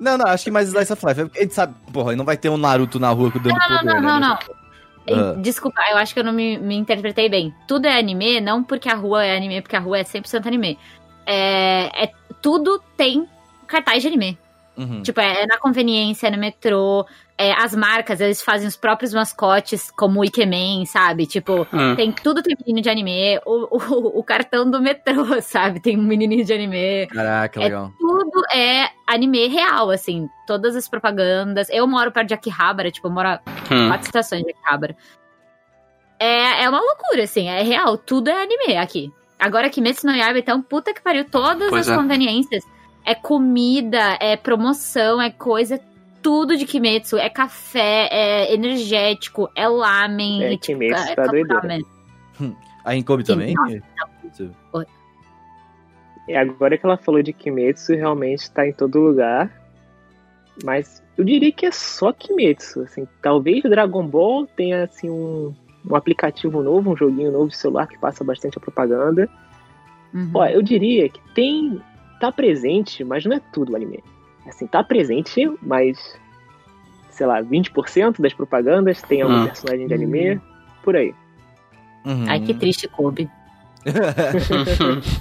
Não, não, acho que mais Slice of Life. A gente sabe, porra, não vai ter um Naruto na rua dando Não, não, poder, não, né? não, não. Ah. Desculpa, eu acho que eu não me, me interpretei bem. Tudo é anime, não porque a rua é anime, porque a rua é 100% anime. É, é- tudo tem cartaz de anime. Uhum. Tipo, é, é na conveniência, é no metrô. é, as marcas, eles fazem os próprios mascotes, como o Ikemen, sabe? Tipo, Hum. tem tudo tem menino de anime. O, o, o cartão do metrô, sabe? Tem um menininho de anime. Caraca, É legal. Tudo é anime real, assim. Todas as propagandas. Eu moro perto de Akihabara, tipo, eu moro a Hum. quatro estações de Akihabara. É, é uma loucura, assim, é real. Tudo é anime aqui. Agora Kimetsu no Yaiba, então, puta que pariu. Todas Pois as é. conveniências. É comida, é promoção, é coisa... Tudo de Kimetsu. É café, é energético, é lamen. É, é, tipo, Kimetsu é tá doideira. ramen. A Inkobe também? Sim. E agora que ela falou de Kimetsu, realmente tá em todo lugar. Mas eu diria que é só Kimetsu. Assim, talvez o Dragon Ball tenha assim, um, um aplicativo novo, um joguinho novo de celular que passa bastante a propaganda. Uhum. Ó, eu diria que tem. tá presente, mas não é tudo o anime. Assim, tá presente, mas. sei lá, 20% das propagandas tem algum Hum. personagem de anime, por aí. Uhum. Ai, que triste, Kobe.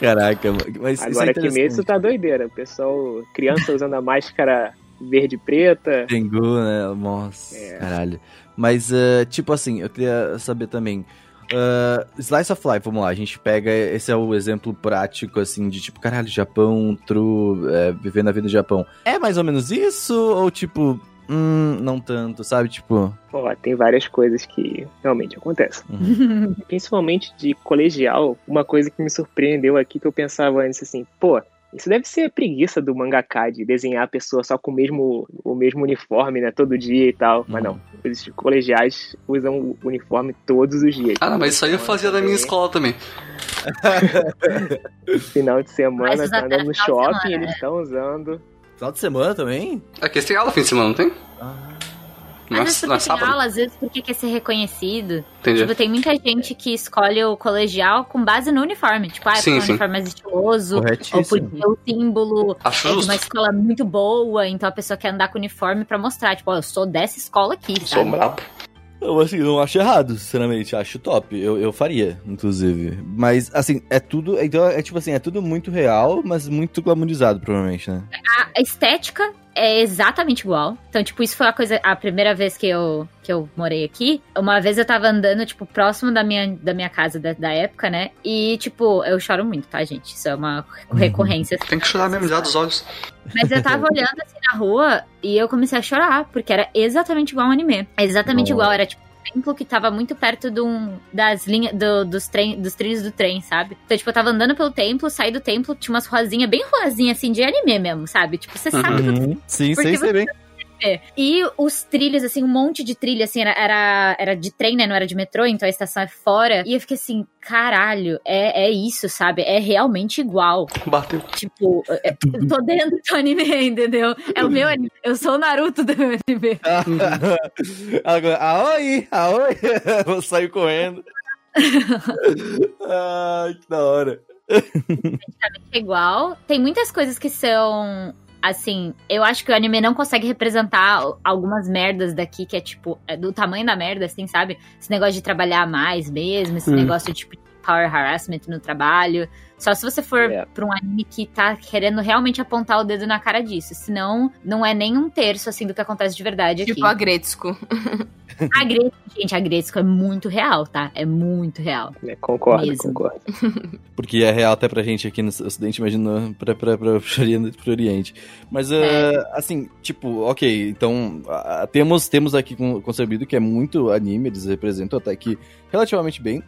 Caraca, mas isso é Agora interessante. Kimetsu tá doideira. O pessoal, criança usando a máscara verde e preta. Tengu, né? Nossa, É. caralho. Mas, eh, tipo assim, eu queria saber também. eh, Slice of Life, vamos lá, a gente pega. Esse é o exemplo prático, assim, de tipo, caralho, Japão, true, é, vivendo a vida do Japão. É mais ou menos isso? Ou tipo, hum, não tanto, sabe? Tipo. Ó, tem várias coisas que realmente acontecem. Principalmente de colegial, uma coisa que me surpreendeu aqui que eu pensava antes assim, pô, isso deve ser preguiça do mangaka de desenhar a pessoa só com o mesmo, o mesmo uniforme, né, todo dia e tal. Mas não, os colegiais usam o uniforme todos os dias. Ah, mas isso aí eu fazia na minha escola também. Final de semana, tá andando no shopping, semana, eles estão usando. Final de semana também? Aqui tem aula fim de semana, não tem? Não é, Às vezes não é porque tem sábado? aula, às vezes porque quer ser reconhecido. Entendi. Tipo, tem muita gente que escolhe o colegial com base no uniforme. Tipo, ah, Sim, porque é um sim. uniforme mais estiloso. Ou porque o símbolo Acho é de uma escola muito boa, então a pessoa quer andar com uniforme pra mostrar, tipo, ó, eu sou dessa escola aqui, Sou sabe? brabo. Eu, assim, não acho errado, sinceramente. Acho top. Eu, eu faria, inclusive. Mas, assim, é tudo. Então, é tipo assim, é tudo muito real, mas muito glamourizado, provavelmente, né? A estética é exatamente igual. Então, tipo, isso foi a coisa. A primeira vez que eu, que eu morei aqui. Uma vez eu tava andando, tipo, próximo da minha, da minha casa da, da época, né? E, tipo, eu choro muito, tá, gente? Isso é uma recorrência. Tem que chorar mesmo, já dos olhos. Mas eu tava olhando assim na rua e eu comecei a chorar, porque era exatamente igual ao anime. Exatamente Nossa. igual, era tipo um templo que tava muito perto de um, das linhas do- dos, trem, dos trilhos do trem, sabe? Então, tipo, eu tava andando pelo templo, saí do templo, tinha umas ruazinhas bem ruazinhas assim de anime mesmo, sabe? Tipo, você sabe que Uhum. Sim, Porque sei, sei bem. É. E os trilhos, assim, um monte de trilha, assim, era, era, era de trem, né? Não era de metrô, então a estação é fora. E eu fiquei assim, caralho, é, é isso, sabe? É realmente igual. Bateu. Tipo, é- eu tô dentro do anime, entendeu? É o meu anime. Eu sou o Naruto do meu anime. Agora, aoi, aoi, vou sair correndo. Ai, que da hora. É igual. Tem muitas coisas que são. Assim, eu acho que o anime não consegue representar algumas merdas daqui, que é tipo, é do tamanho da merda, assim, sabe? Esse negócio de trabalhar mais mesmo, esse Hum. negócio de, tipo, power harassment no trabalho. Só se você for É. pra um anime que tá querendo realmente apontar o dedo na cara disso. Senão, não é nem um terço, assim, do que acontece de verdade aqui. Tipo a Gretzko. A Gretchen, gente, a Gretchen é muito real, tá? É muito real. É, concordo, Mesmo. concordo. Porque é real até pra gente aqui no Ocidente, imagina pra, pra, pra, pro Oriente-. Mas, eh, assim, tipo, ok, então ah, temos, temos aqui con- concebido que é muito anime, eles representam até que relativamente bem,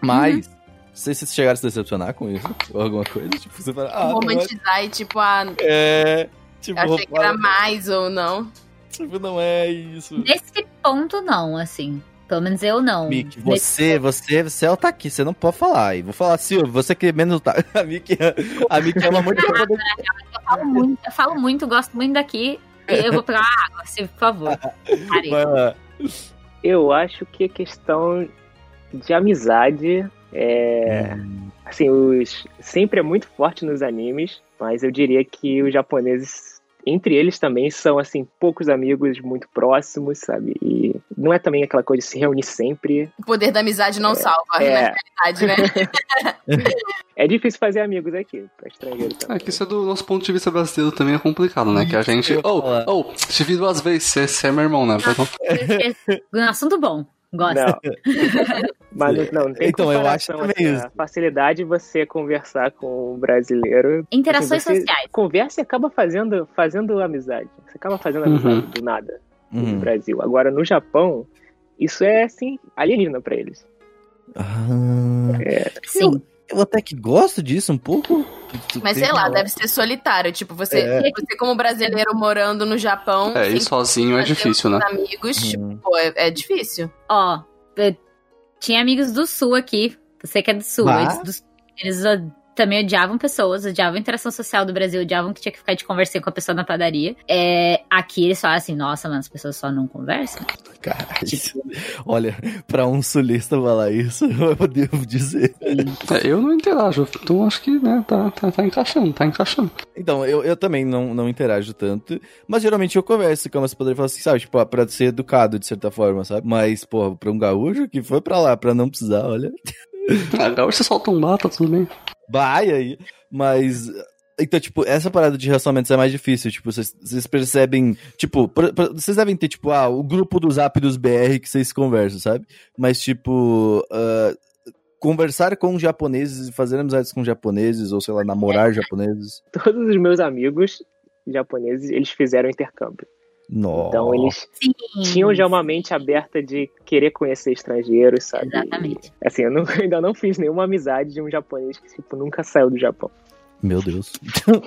mas... Se vocês chegaram a se decepcionar com isso, ou alguma coisa, tipo, você fala, ah, não é, Romantizar e tipo, ah, é, tipo, achei que era mais ou não. Tipo, não é isso. Nesse ponto, não, assim. Pelo menos eu não. Mick, Nesse você, você, você é o Taki, você não pode falar. E vou falar, Silvio, você que é menos tá. A Mick, a Mick ama muito poder. Eu falo muito, eu falo muito, gosto muito daqui. Eu vou pegar uma água, se, por favor. Eu acho que a questão de amizade é. Assim, os. Sempre é muito forte nos animes, mas eu diria que os japoneses. Entre eles também são, assim, poucos amigos muito próximos, sabe? E não é também aquela coisa de se reunir sempre. O poder da amizade não salva, é. na realidade, né? É difícil fazer amigos aqui, pra estrangeiro também. É que isso é do nosso ponto de vista brasileiro também é complicado, né? Que a gente. Oh, oh, te vi duas vezes, você- é meu irmão, né? Então, Um assunto bom. Gosto. Não. Mas não, não, tem Então, eu acho também assim, isso. A facilidade de você conversar com um brasileiro. Interações assim, sociais. Conversa e acaba fazendo, fazendo amizade. Você acaba fazendo Uhum. amizade do nada no Hum. Brasil. Agora, no Japão, isso é, assim, alienígena pra eles. Ah, Sim. eu até que gosto disso um pouco. Mas sei lá, deve ser solitário. Tipo, você, É. você como brasileiro morando no Japão, é, ir sozinho é difícil, né? amigos, Hum. tipo, pô, é, é difícil. Ó, eu tinha amigos do sul aqui. Você que é do sul. Ah. Eles, do- eles, também odiavam pessoas, odiavam a interação social do Brasil, odiavam que tinha que ficar de conversar com a pessoa na padaria. É, aqui eles falam assim, nossa, mano, as pessoas só não conversam. Caralho. Olha, pra um sulista falar isso, eu devo dizer. É, eu não interajo, então acho que, né, tá, tá, tá encaixando, tá encaixando. Então, eu, eu também não, não interajo tanto, mas geralmente eu converso com elas poder falar assim, sabe? Tipo, pra ser educado de certa forma, sabe? Mas, pô, pra um gaúcho que foi pra lá, pra não precisar, olha. Ah, gaúcho você solta um tá tudo bem. Vai aí. Mas. Então, tipo, essa parada de relacionamentos é mais difícil. Tipo, vocês, percebem. Tipo, vocês devem ter, tipo, ah, o grupo do zap dos BR que vocês conversam, sabe? Mas, tipo. ah, conversar com japoneses e fazer amizades com japoneses, ou sei lá, namorar japoneses. Todos os meus amigos japoneses, eles fizeram intercâmbio. Nossa. Então, eles Sim. tinham já uma mente aberta de querer conhecer estrangeiros, sabe? Exatamente. E, assim, eu não- ainda não fiz nenhuma amizade de um japonês que, tipo, nunca saiu do Japão. Meu Deus.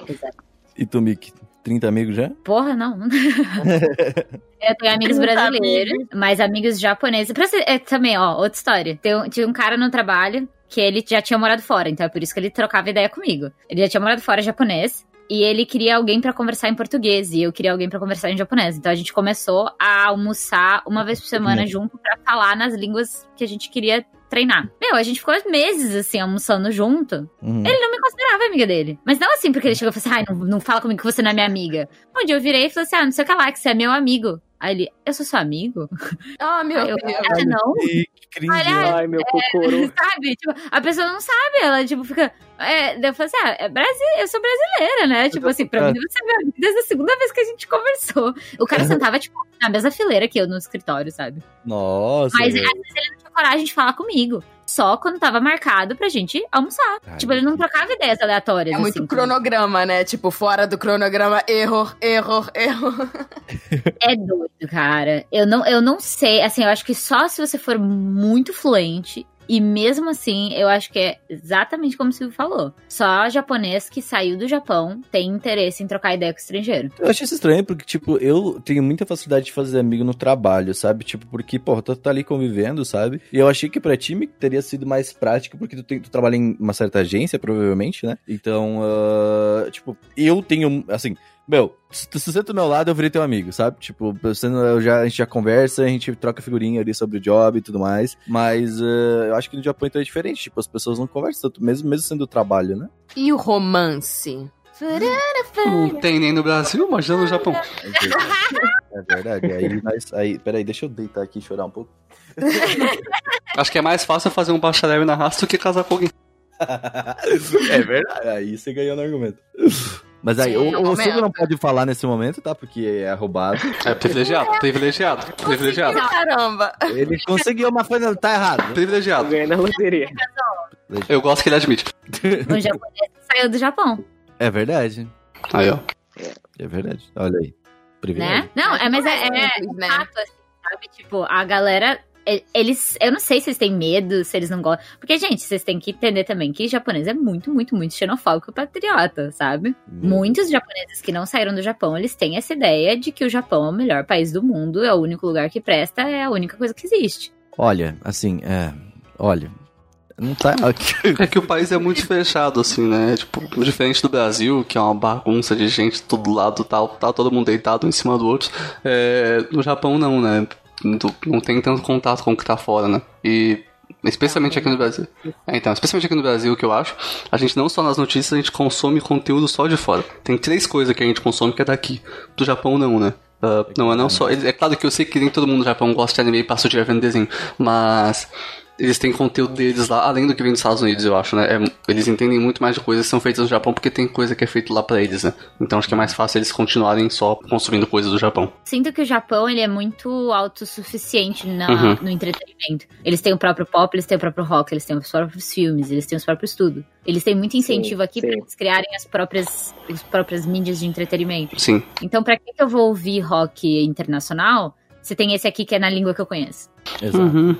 Exato. e tu, Mick? 30 amigos já? Porra, não. eu tenho amigos brasileiros, mas amigos japoneses. Pra ser- é, também, ó, outra história. Tem, um- tinha um cara no trabalho que ele já tinha morado fora, então é por isso que ele trocava ideia comigo. Ele já tinha morado fora japonês. E ele queria alguém pra conversar em português e eu queria alguém pra conversar em japonês. Então a gente começou a almoçar uma vez por semana junto pra falar nas línguas que a gente queria treinar. Meu, a gente ficou meses assim almoçando junto. Uhum. Ele não me considerava amiga dele. Mas não assim, porque ele chegou e falou assim: ai, não, não fala comigo que você não é minha amiga. Um dia eu virei e falei assim: ah, não sei o que lá, que você é meu amigo. Aí ele, eu sou seu amigo? Ah, meu Aí eu, Deus. ah, não. Ih, que cringe. Olha, Ai, meu cocoro. Sabe? Tipo, a pessoa não sabe, ela, tipo, fica. É, daí eu falei assim: ah, é Brasi... eu sou brasileira, né? Tipo assim, pra É. mim você é meu amigo desde a segunda vez que a gente conversou. O cara sentava, tipo, na mesma fileira que eu no escritório, sabe? Nossa. Mas às vezes ele não tinha coragem de falar comigo. Só quando tava marcado pra gente almoçar. Ai, tipo, ele não trocava ideias aleatórias. É muito assim, cronograma, né? Tipo, fora do cronograma, erro, erro, erro. É doido, cara. Eu não, eu não sei. Assim, eu acho que só se você for muito fluente. E mesmo assim, eu acho que é exatamente como o Silvio falou. Só japonês que saiu do Japão tem interesse em trocar ideia com estrangeiro. Eu achei isso estranho porque, tipo, eu tenho muita facilidade de fazer amigo no trabalho, sabe? Tipo, porque, porra, tu tá ali convivendo, sabe? E eu achei que pra time teria sido mais prático porque tu, tem, tu trabalha em uma certa agência, provavelmente, né? Então, ah, tipo, eu tenho, assim... Meu, se tu se senta do meu lado, eu virei teu amigo, sabe? Tipo, você não- eu já, a gente já conversa, a gente troca figurinha ali sobre o job e tudo mais. Mas ah, eu acho que no Japão então é diferente. Tipo, as pessoas não conversam tanto, mesmo, mesmo sendo trabalho, né? E o romance? Não tem nem no Brasil, imagina no Japão. É verdade. É verdade. Aí, nós, aí, peraí, deixa eu deitar aqui e chorar um pouco. Acho que é mais fácil fazer um bacharel na raça do que casar com alguém. é verdade. Aí você ganhou no argumento. Mas aí, Sim, o, o. Silvio não pode falar nesse momento, tá? Porque é roubado. É privilegiado, privilegiado, privilegiado, Caramba. Ele conseguiu, mas foi, tá errado. privilegiado. Ganhei na loteria. Eu gosto que ele admite. O japonês saiu do Japão, É verdade. Aí, ó. É verdade. Olha aí. Privilégio. né? Não, é, mas é, é, Simples, né? fato, assim, sabe? Tipo, a galera. E- Eles. Eu não sei se eles têm medo, se eles não gostam. Porque, gente, vocês têm que entender também que japonês é muito, muito, muito xenofóbico e patriota, sabe? Muitos japoneses que não saíram do Japão, eles têm essa ideia de que o Japão é o melhor país do mundo, é o único lugar que presta, é a única coisa que existe. Olha, assim, é. Olha. Não tá. É que o país é muito fechado, assim, né? Tipo, diferente do Brasil, que é uma bagunça de gente todo lado, tal, tá todo mundo deitado um em cima do outro. É, no Japão não, né? Não, tem tanto contato com o que tá fora, né? E especialmente aqui no Brasil. É, então, especialmente aqui no Brasil, que eu acho, a gente não só nas notícias, a gente consome conteúdo só de fora. Tem três coisas que a gente consome que é daqui. Do Japão não, né? Ah, não é não só. É claro que eu sei que nem todo mundo no Japão gosta de anime e passa o dia vendo desenho, mas eles têm conteúdo deles lá, além do que vem dos Estados Unidos, eu acho, né? É, eles entendem muito mais de coisas que são feitas no Japão porque tem coisa que é feita lá pra eles, né? Então acho que é mais fácil eles continuarem só consumindo coisas do Japão. Sinto que o Japão, ele é muito autossuficiente na- Uhum. no entretenimento. Eles têm o próprio pop, eles têm o próprio rock, eles têm os próprios filmes, eles têm os próprios tudo. Eles têm muito incentivo aqui sim. pra eles criarem as próprias, as próprias mídias de entretenimento. Sim. Então, pra que que eu vou ouvir rock internacional se tem esse aqui que é na língua que eu conheço? Exato. Uhum.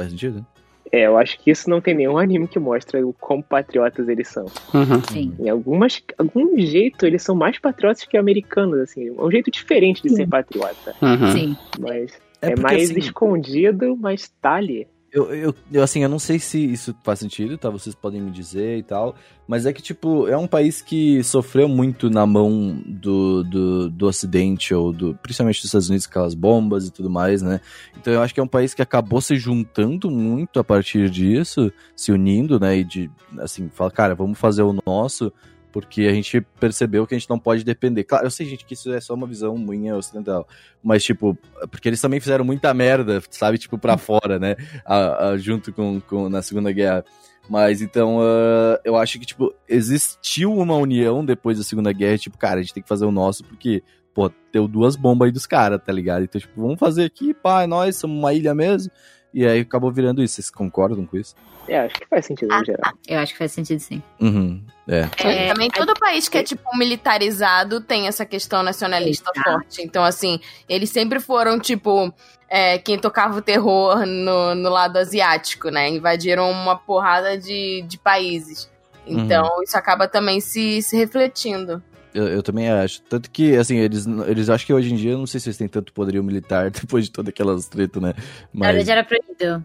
Faz sentido? É, eu acho que isso não tem nenhum anime que mostra o quão patriotas eles são. Uhum. Sim. Em algumas, algum jeito, eles são mais patriotas que americanos, assim. É um jeito diferente de ser patriota. Uhum. Sim. Mas é, porque, mais assim, escondido, mas tá ali. Eu, eu, eu, assim, eu não sei se isso faz sentido, tá? Vocês podem me dizer e tal. Mas é que, tipo, é um país que sofreu muito na mão do, do, do Ocidente, ou do, principalmente dos Estados Unidos, com aquelas bombas e tudo mais, né? Então eu acho que é um país que acabou se juntando muito a partir disso, se unindo, né? E de, assim, fala, cara, vamos fazer o nosso, porque a gente percebeu que a gente não pode depender. Claro, eu sei, gente, que isso é só uma visão minha ocidental. Mas, tipo, porque eles também fizeram muita merda, sabe? Tipo, pra fora, né? a- a- junto com, com na Segunda Guerra. Mas então, ah, eu acho que, tipo, existiu uma união depois da Segunda Guerra, tipo, cara, a gente tem que fazer o nosso, porque, pô, deu duas bombas aí dos caras, tá ligado? Então, tipo, vamos fazer aqui, pá, é nós, somos uma ilha mesmo. E aí acabou virando isso. Vocês concordam com isso? É, acho que faz sentido no geral. Eu acho que faz sentido sim. Uhum. É. É, É, também todo país que é, tipo, militarizado tem essa questão nacionalista forte. Então, assim, eles sempre foram, tipo, é, quem tocava o terror no, no lado asiático, né? Invadiram uma porrada de, de países. Então, isso acaba também se, se refletindo. Eu, eu também acho. Tanto que, assim, eles, eles acham que hoje em dia, eu não sei se eles têm tanto poderio militar depois de todas aquelas tretas, né? Na Mas. verdade, era proibido.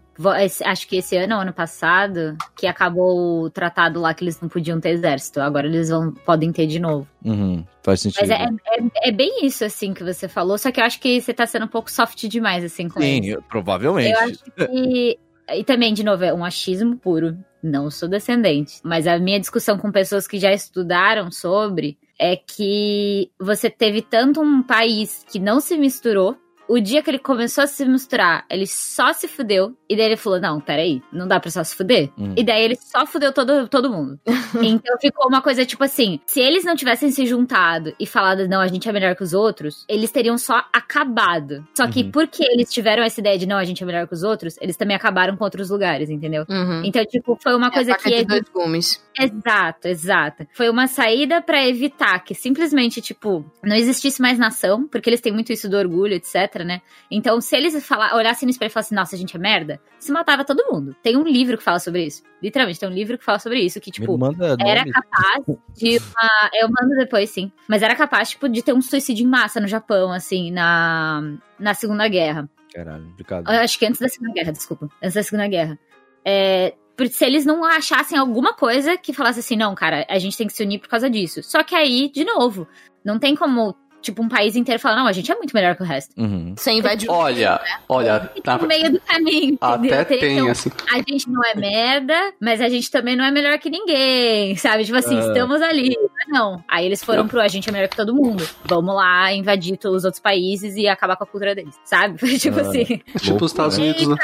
Acho que esse ano ano passado, que acabou o tratado lá que eles não podiam ter exército. Agora eles vão, podem ter de novo. Uhum, faz sentido. Mas é, é, é bem isso, assim, que você falou. Só que eu acho que você tá sendo um pouco soft demais, assim, com eles. Sim, eu- provavelmente. Eu acho que. E também, de novo, é um achismo puro. Não sou descendente. Mas a minha discussão com pessoas que já estudaram sobre é que você teve tanto um país que não se misturou. O dia que ele começou a se misturar, ele só se fudeu. E daí ele falou: Não, peraí, não dá pra só se fuder. Uhum. E daí ele só fudeu todo, todo mundo. então ficou uma coisa tipo assim: se eles não tivessem se juntado e falado, não, a gente é melhor que os outros, eles teriam só acabado. Só que Uhum. porque eles tiveram essa ideia de não, a gente é melhor que os outros, eles também acabaram com outros lugares, entendeu? Uhum. Então, tipo, foi uma É a coisa que. de dois gumes. Exato, exato. Foi uma saída pra evitar que simplesmente, tipo, não existisse mais nação, porque eles têm muito isso do orgulho, etc, né? Então, se eles falar, olhassem no espelho e falassem, nossa, a gente é merda, se matava todo mundo. Tem um livro que fala sobre isso. Literalmente, tem um livro que fala sobre isso, que, tipo, era nome. capaz de uma. Eu mando depois, sim. Mas era capaz, tipo, de ter um suicídio em massa no Japão, assim, na, na Segunda Guerra. Caralho. Eu Acho que antes da Segunda Guerra, desculpa. Antes da Segunda Guerra. É, se eles não achassem alguma coisa que falasse assim, não, cara, a gente tem que se unir por causa disso. Só que aí, de novo, não tem como. Tipo, um país inteiro fala, não, a gente é muito melhor que o resto. Uhum. Você invadiu. Olha, olha, E na- no meio do caminho, entendeu? até ter tem, um- assim. A gente não é merda, mas a gente também não é melhor que ninguém, sabe? Tipo assim, Ah. estamos ali. Mas não. Aí eles foram pro a gente é melhor que todo mundo. Vamos lá invadir todos os outros países e acabar com a cultura deles, sabe? Tipo Ah. assim. Tipo os Estados Unidos, né?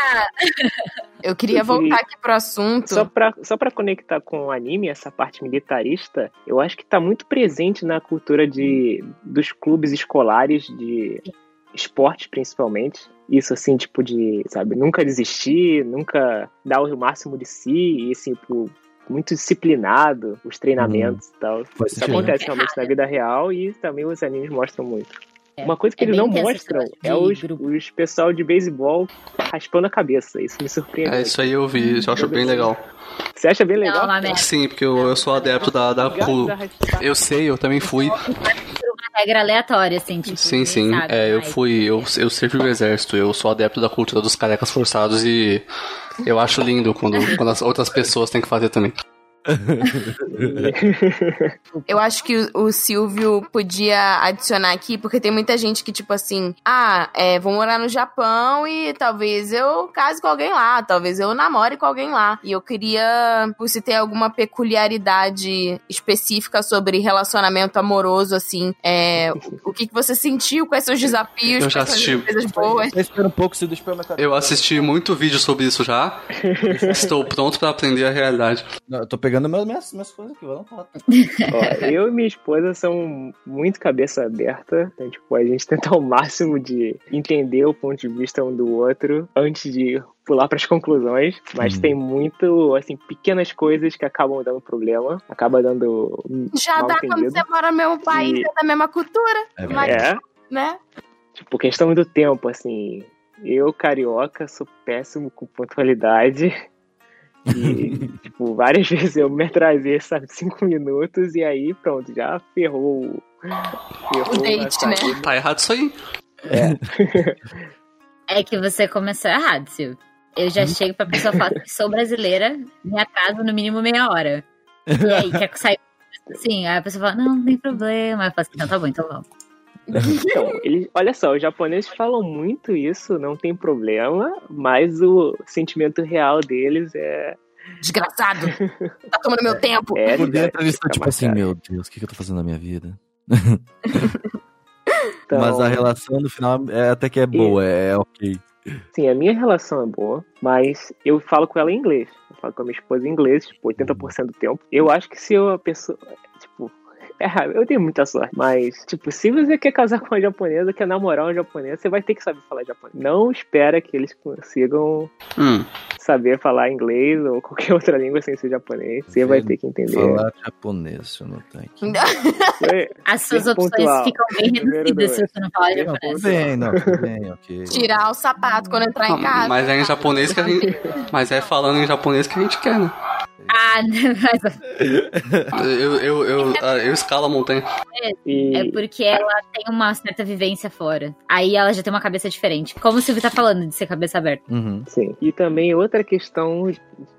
Eu queria voltar aqui pro assunto. Só pra, só pra conectar com o anime, essa parte militarista, eu acho que tá muito presente na cultura de, dos clubes escolares de esporte, principalmente. Isso, assim, tipo de, sabe, nunca desistir, nunca dar o máximo de si, e, assim, tipo, muito disciplinado, os treinamentos e tal. Isso acontece realmente na vida real e também os animes mostram muito. É. Uma coisa que É eles não mostram é os, os pessoal de beisebol raspando a cabeça. Isso me surpreende. É, isso aí eu vi, isso eu acho bem legal. Você acha bem Não, legal? uma merda. Sim, porque eu, eu sou adepto da, da raspar. Eu sei, eu também fui. Uma regra aleatória, assim, tipo. Sim, sim. sabe, É, eu fui, eu, eu servi o exército, eu sou adepto da cultura dos carecas forçados e eu acho lindo quando, quando as outras pessoas têm que fazer também. Eu acho que o, o Silvio podia adicionar aqui, porque tem muita gente que, tipo assim, ah, é, vou morar no Japão e talvez eu case com alguém lá, talvez eu namore com alguém lá. E eu queria, se tem alguma peculiaridade específica sobre relacionamento amoroso, assim, é, o, que, que você sentiu, quais são os desafios, Eu já quais são assisti. as coisas boas. Espera um pouco, se deixa eu. Eu assisti muito vídeo sobre isso já. Estou pronto pra aprender a realidade. Não, eu tô pegando meus, minhas, minhas coisas aqui, vamos falar. Ó, eu e minha esposa são muito cabeça aberta. Então, tipo, a gente tenta ao máximo de entender o ponto de vista um do outro antes de pular para as conclusões. Mas Uhum. tem muito, assim, pequenas coisas que acabam dando problema. Acaba dando. Já dá quando você mora no mesmo país, E- é da mesma cultura, É mas, É. né? Tipo, questão do tempo, assim. Eu, carioca, sou péssimo com pontualidade. E, tipo, várias vezes eu me atrasei, sabe, cinco minutos, e aí pronto, já ferrou. o- Ferrou O date, né? Tá errado isso aí. É que você começou errado, Silvio. Eu já chego pra pessoa falar que sou brasileira, me atraso no mínimo meia hora. E aí, quer sair assim? Aí a pessoa fala, não, não tem problema. Aí eu falo assim, então tá bom, então vamos. Então, eles, olha só, os japoneses falam muito isso, não tem problema, mas o sentimento real deles é. Desgraçado. Tá tomando meu tempo. é Por dentro eles estão tipo assim, marcado. meu Deus, o que, que eu tô fazendo na minha vida? Então, Mas a relação no final é até que é boa, é, é ok. Sim, a minha relação é boa, mas eu falo com ela em inglês. Eu falo com a minha esposa em inglês, tipo, 80% do tempo. Eu acho que se eu, a pessoa. Tipo. É raro, eu tenho muita sorte. Mas, tipo, se você quer casar com uma japonesa, quer namorar uma japonesa, você vai ter que saber falar japonês. Não espera que eles consigam Hum. saber falar inglês ou qualquer outra língua sem ser japonês. Você vai ter que entender. Falar japonês, deixa eu anotar aqui. É, As suas opções pontual. ficam bem reduzidas se você não falar Não, Não, japonês. bem, não, tudo bem, ok. Tirar o sapato quando entrar em casa. Mas é em japonês que a gente. Mas é falando em japonês que a gente quer, né? Ah, mas Eu, eu, eu, ah, eu escalo a montanha. e, é porque ela tem uma certa vivência fora. Aí ela já tem uma cabeça diferente. Como o Silvio tá falando de ser cabeça aberta. Uhum. Sim. E também outra questão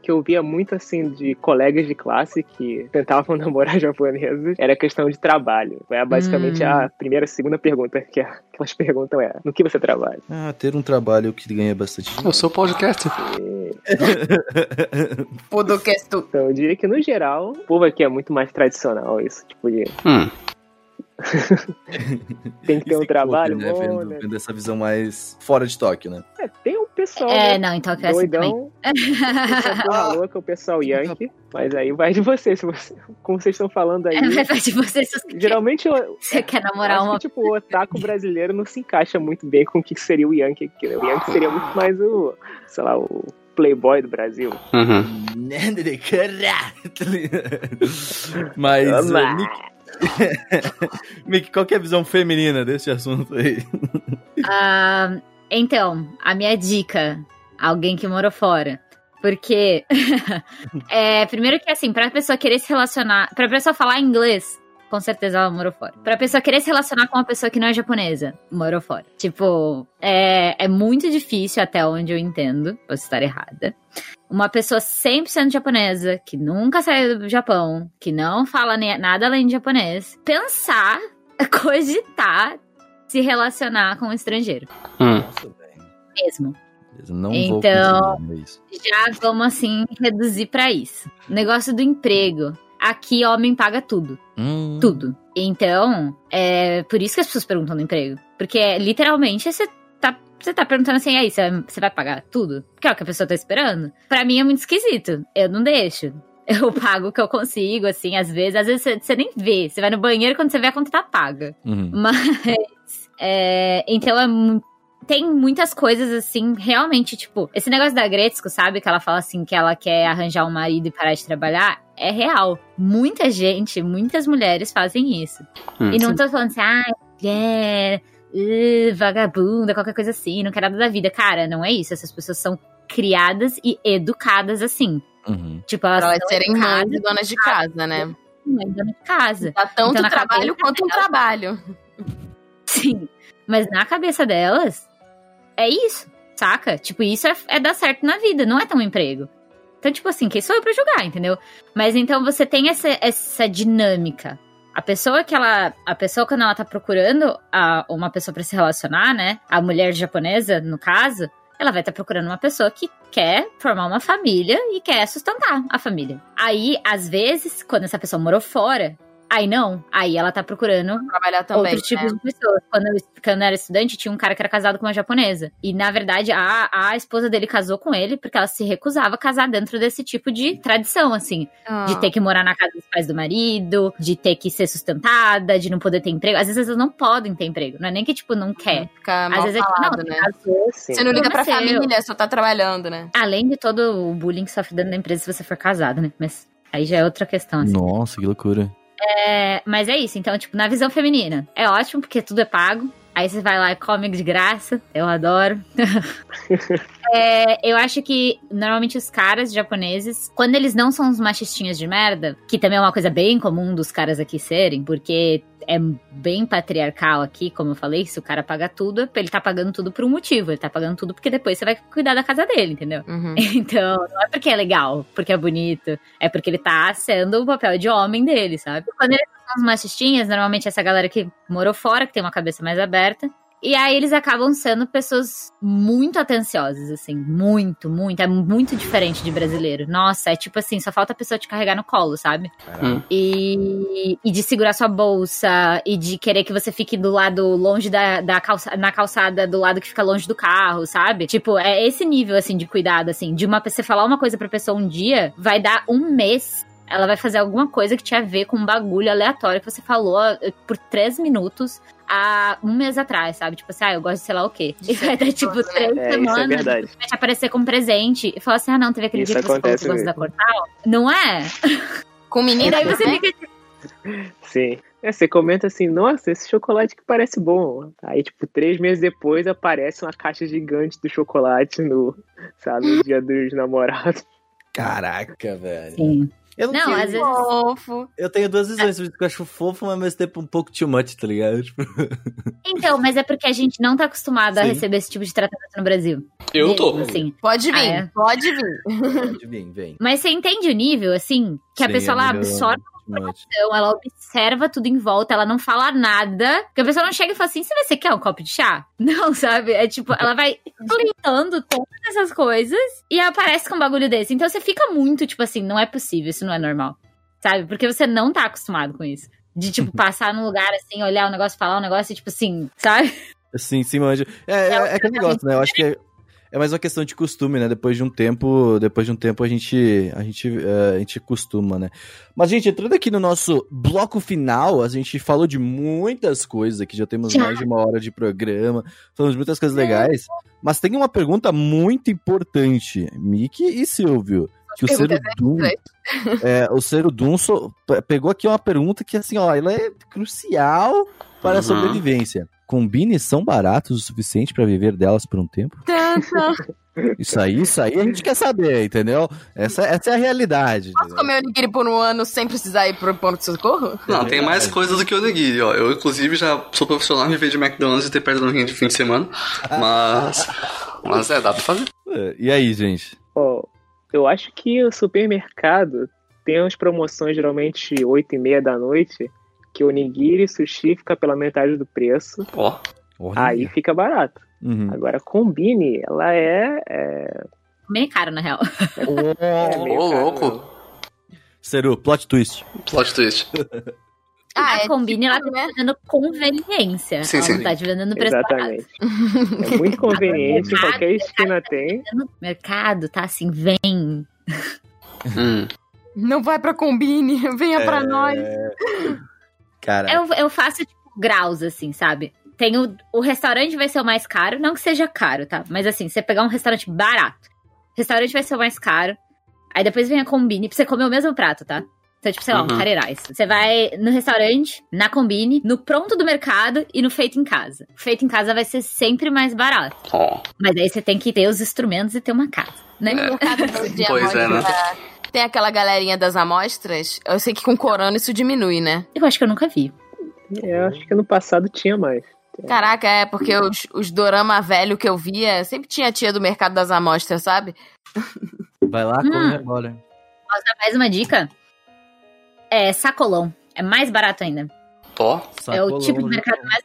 que eu via muito assim de colegas de classe que tentavam namorar japoneses era a questão de trabalho. É basicamente Hum. a primeira, segunda pergunta que, a- que elas perguntam é: no que você trabalha? Ah, ter um trabalho que ganha bastante dinheiro. Eu sou podcast. Podcast. Então eu diria que no geral, o povo aqui é muito mais tradicional isso, tipo de Hum. tem que ter um Esse trabalho conta, né, bom, vendo, né? vendo essa visão mais fora de toque, né? É, tem um pessoal É, né, não, então que é assim também. doidão, porra louca, o pessoal Yankee, mas aí vai de você, se você como vocês estão falando aí. Mas vai de você se você, Geralmente eu, você quer namorar acho uma. que, tipo, o otaku brasileiro não se encaixa muito bem com o que seria o Yankee aqui? O Yankee seria muito mais o, sei lá, o playboy do Brasil. Uhum. Mas, uh, Mick, Mick, qual que é a visão feminina desse assunto aí? Ah, então, a minha dica: alguém que morou fora. Porque, é, primeiro que assim, pra pessoa querer se relacionar, pra pessoa falar inglês, com certeza ela morou fora. Pra pessoa querer se relacionar com uma pessoa que não é japonesa, morou fora. Tipo, é, é muito difícil, até onde eu entendo, posso estar errada. Uma pessoa 100% japonesa, que nunca saiu do Japão, que não fala nem- nada além de japonês, pensar cogitar se relacionar com um estrangeiro. Hum. Mesmo. Não Então-. Já vamos assim reduzir pra isso. Negócio do emprego. Aqui homem paga tudo. Hum. Tudo. Então, é por isso que as pessoas perguntam do emprego. Porque é, literalmente você tá, você tá perguntando assim, aí, você vai- pagar tudo? Que é o que a pessoa tá esperando. Pra mim é muito esquisito. Eu não deixo. Eu pago o que eu consigo, assim, às vezes. Às vezes você, nem vê. Você vai no banheiro quando você vê a conta tá paga. Uhum. Mas. é, então é mu- Tem muitas coisas assim, realmente, tipo, esse negócio da Gretzko, sabe? Que ela fala assim que ela quer arranjar um marido e parar de trabalhar. É real. Muita gente, muitas mulheres fazem isso. Hum. e não tô falando assim, ah, mulher, uh, vagabunda, qualquer coisa assim, não quer nada da vida. Cara, não é isso. Essas pessoas são criadas e educadas assim. Uhum. Tipo, elas Pra elas serem mães e donas de casa, né? mãe dona de casa. Dá tanto Então, trabalho cabeça quanto um trabalho. Sim. Mas na cabeça delas, é isso, saca? Tipo, isso é, é dar certo na vida, não é ter um emprego. Então, tipo assim, quem sou eu pra julgar, entendeu? Mas então você tem essa, essa dinâmica. A pessoa que ela. A pessoa, quando ela tá procurando a, uma pessoa pra se relacionar, né? A mulher japonesa, no caso, ela vai estar procurando uma pessoa que quer formar uma família e quer sustentar a família. Aí, às vezes, quando essa pessoa morou fora, aí não. Aí ela tá procurando Trabalhar também. outros tipos né? de pessoas. Quando eu, quando eu era estudante, tinha um cara que era casado com uma japonesa. E, na verdade, a, a esposa dele casou com ele porque ela se recusava a casar dentro desse tipo de tradição, assim. Ah. De ter que morar na casa dos pais do marido, de ter que ser sustentada, de não poder ter emprego. Às vezes elas não podem ter emprego. Não é nem que, tipo, não quer. Fica Às mal vezes é tipo, falado, não, né? casou. Você não liga pra seu. família, só tá trabalhando, né? Além de todo o bullying que sofre dentro da empresa se você for casado, né? Mas aí já é outra questão, assim. Nossa, que loucura. É, mas é isso, então, tipo, na visão feminina, é ótimo porque tudo é pago. Aí você vai lá e come de graça, eu adoro. É, eu acho que normalmente os caras japoneses, quando eles não são os machistinhas de merda, que também é uma coisa bem comum dos caras aqui serem, porque é bem patriarcal aqui, como eu falei, se o cara paga tudo, ele tá pagando tudo por um motivo, ele tá pagando tudo porque depois você vai cuidar da casa dele, entendeu? Uhum. Então, não é porque é legal, porque é bonito, é porque ele tá sendo o papel de homem dele, sabe? Quando eles são os machistinhas, normalmente essa galera que morou fora, que tem uma cabeça mais aberta, e aí eles acabam sendo pessoas muito atenciosas, assim, muito, muito, é muito diferente de brasileiro. Nossa, é tipo assim, só falta a pessoa te carregar no colo, sabe? Hum. E, e de segurar sua bolsa, e de querer que você fique do lado longe da, da calça, na calçada, do lado que fica longe do carro, sabe? Tipo, é esse nível, assim, de cuidado, assim, de uma você falar uma coisa pra pessoa um dia, vai dar um mês. Ela vai fazer alguma coisa que tinha a ver com um bagulho aleatório que você falou eh, por três minutos há um mês atrás, sabe? Tipo assim, ah, eu gosto de sei lá o quê. E vai dar, tipo, três É, é semanas verdade. vai te aparecer com presente e falar assim: ah, não, teve aquele Isso dia que você falou que gosta da. Cortal. Não é? Com menina, daí você né? fica tipo, Sim. É, você comenta assim, nossa, esse chocolate que parece bom. Aí, tipo, três meses depois aparece uma caixa gigante do chocolate no, sabe, no dia dos namorados. Caraca, velho. Assim. Eu não, Não, tenho, às vezes. fofo. eu tenho duas visões, por isso que eu acho fofo, mas ao mesmo tempo um pouco too much, tá ligado? Tipo, Então, mas é porque a gente não tá acostumado a Sim. receber esse tipo de tratamento no Brasil. Eu tô. Mesmo, Assim. Pode vir, Ah, é? pode vir. pode vir, vem. Mas você entende o nível, assim? Que a Sim, pessoa é ela nível absorve Então, ela observa tudo em volta, ela não fala nada. Porque a pessoa não chega e fala assim: você vai ser quer um copo de chá? Não, sabe? É tipo, ela vai plantando todas essas coisas e aparece com um bagulho desse. Então você fica muito, tipo assim, não é possível, isso não é normal. Sabe? Porque você não tá acostumado com isso. De, tipo, passar num lugar assim, olhar o negócio, falar um negócio e, tipo assim, sabe? Sim, sim, manja. É, é, é aquele negócio, né? Eu acho que é, é mais uma questão de costume, né? Depois de um tempo, depois de um tempo a gente, a gente, é, a gente costuma, né? Mas, gente, entrando aqui no nosso bloco final, a gente falou de muitas coisas aqui, já temos mais de uma hora de programa, falamos de muitas coisas legais, mas tem uma pergunta muito importante, Miki e Silvio. Que o Cero Dum, é, o Cero Dum so- pe- pegou aqui uma pergunta que, assim, ó, ela é crucial para a Uhum. sobrevivência. Combines são baratos o suficiente para viver delas por um tempo? Tanto. Isso aí, isso aí a gente quer saber, entendeu? Essa, essa é a realidade. Posso entendeu? comer onigiri por um ano sem precisar ir pro ponto de socorro? Não, tem mais coisas do que o onigiri, ó. Eu, inclusive, já sou profissional em viver de McDonald's e ter perto do de fim de semana. Mas. Mas é, dá pra fazer. É, E aí, gente? Ó, eu acho que o supermercado tem umas promoções geralmente 8 e meia da noite. Que o onigiri sushi fica pela metade do preço. Ó. Olha. Aí fica barato. Uhum. Agora, combine, ela é. é, Meio caro, na real. é Ô, meio caro, louco. Seru, plot twist. Plot twist. Ah, a é Combine, ela tipo, tá né? te vendendo conveniência. Sim, ela sim. não tá te vendendo preço barato. Exatamente. É muito conveniente, em qualquer esquina tem. No mercado, tá assim, vem. Hum. Não vai pra Combine, venha É. pra nós. Cara, Eu, eu faço, tipo, graus, assim, sabe? Tem o, o restaurante vai ser o mais caro, não que seja caro, tá? Mas assim, você pegar um restaurante barato, restaurante vai ser o mais caro, aí depois vem a Combine pra você comer o mesmo prato, tá? Então, tipo, sei lá, um Uhum. carreirais. Você vai no restaurante, na Combine, no pronto do mercado e no feito em casa. O feito em casa vai ser sempre mais barato. Ó. Mas aí você tem que ter os instrumentos e ter uma casa, né? De Pois é, amostra, Tem aquela galerinha das amostras. Eu sei que com corona isso diminui, né? Eu acho que eu nunca vi. É, Eu acho que no passado tinha mais. Caraca, é, porque os, os dorama velho que eu via, sempre tinha a tia do mercado das amostras, sabe? vai lá, Hum. come agora. Posso dar mais uma dica? É sacolão. É mais barato ainda. Ó. é o tipo de mercado mais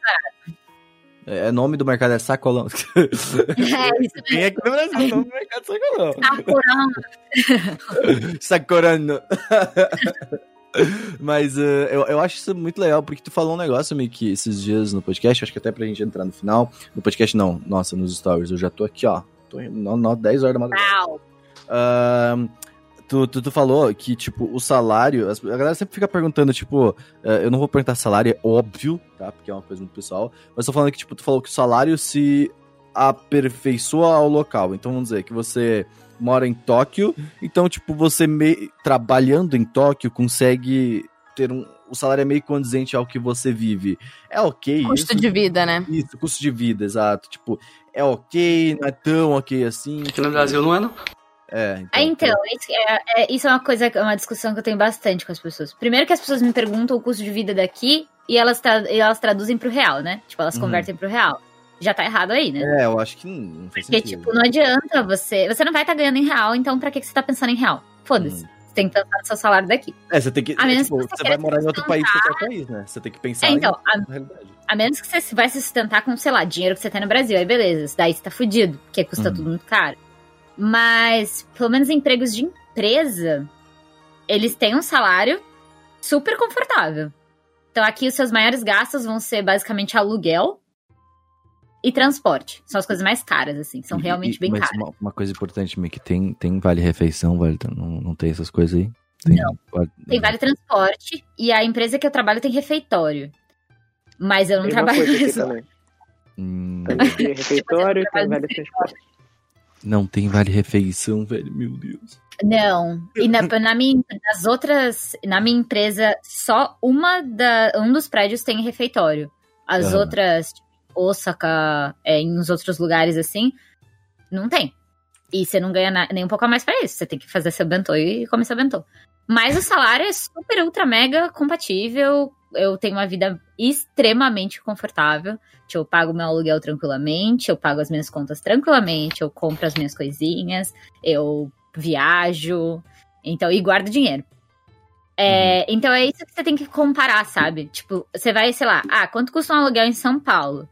É, nome do mercado é sacolão. É, isso Tem aqui no Brasil, o nome do mercado é sacolão. Sacolão. Sacorano. Mas eh, eu, eu acho isso muito legal, porque tu falou um negócio, meio que esses dias no podcast, acho que até pra gente entrar no final. No podcast não, nossa, nos stories, eu já tô aqui, ó. Tô no, no 10 horas da madrugada. Uau. Ahn, tu, tu, tu falou que, tipo, o salário. as- A galera sempre fica perguntando, tipo, eh, eu não vou perguntar salário, é óbvio, tá? Porque é uma coisa muito pessoal. Mas tô falando que, tipo, tu falou que o salário se aperfeiçoa ao local. Então vamos dizer que você mora em Tóquio, então, tipo, você me... trabalhando em Tóquio consegue ter um. O salário é meio condizente ao que você vive. É ok Custo isso? de vida, né? Isso, custo de vida, exato. Tipo, é ok, não é tão ok assim. Aqui no Brasil não é, não? É, É, então, isso é, é- isso é uma coisa, uma discussão que eu tenho bastante com as pessoas. Primeiro que as pessoas me perguntam o custo de vida daqui e elas, tra- e elas traduzem pro real, né? Tipo, elas Uhum. convertem pro real. Já tá errado aí, né? É, eu acho que não, não faz Porque, sentido. tipo, não adianta você. Você não vai estar ganhando em real, então pra que que você tá pensando em real? Foda-se. Hum. Você tem que pensar no seu salário daqui. É, você tem que. A é, menos tipo, que você você vai morar em outro país, qualquer país, né? Você tem que pensar É, então, a, na realidade. a menos que você vai se sustentar com, sei lá, dinheiro que você tem no Brasil. Aí beleza, daí você tá fudido, porque custa Uhum. tudo muito caro. Mas, pelo menos empregos de empresa, eles têm um salário super confortável. Então aqui os seus maiores gastos vão ser basicamente aluguel e transporte. São as coisas mais caras, assim. São E- realmente e- bem mas caras. Uma, uma coisa importante, que tem, tem vale refeição, vale, não, não tem essas coisas aí? Tem, Não. vale- Tem vale transporte e a empresa que eu trabalho tem refeitório. Mas eu não Mesma trabalho. Hum, tem refeitório e tem velho transporte. Não tem vale refeição, velho, meu Deus. Não. E na, na minha, nas outras. Na minha empresa, só uma da, um dos prédios tem refeitório. As Aham. outras, tipo, Osaka, é, em uns outros lugares assim, não tem. E você não ganha na- nem um pouco a mais pra isso. Você tem que fazer seu bentô e comer seu bentô. Mas o salário é super, ultra, mega compatível. Eu tenho uma vida extremamente confortável. Tipo, Eu pago meu aluguel tranquilamente, eu pago as minhas contas tranquilamente, eu compro as minhas coisinhas, eu viajo, então, e guardo dinheiro. É, Então é isso que você tem que comparar, sabe? Tipo, você vai, sei lá, ah, quanto custa um aluguel em São Paulo?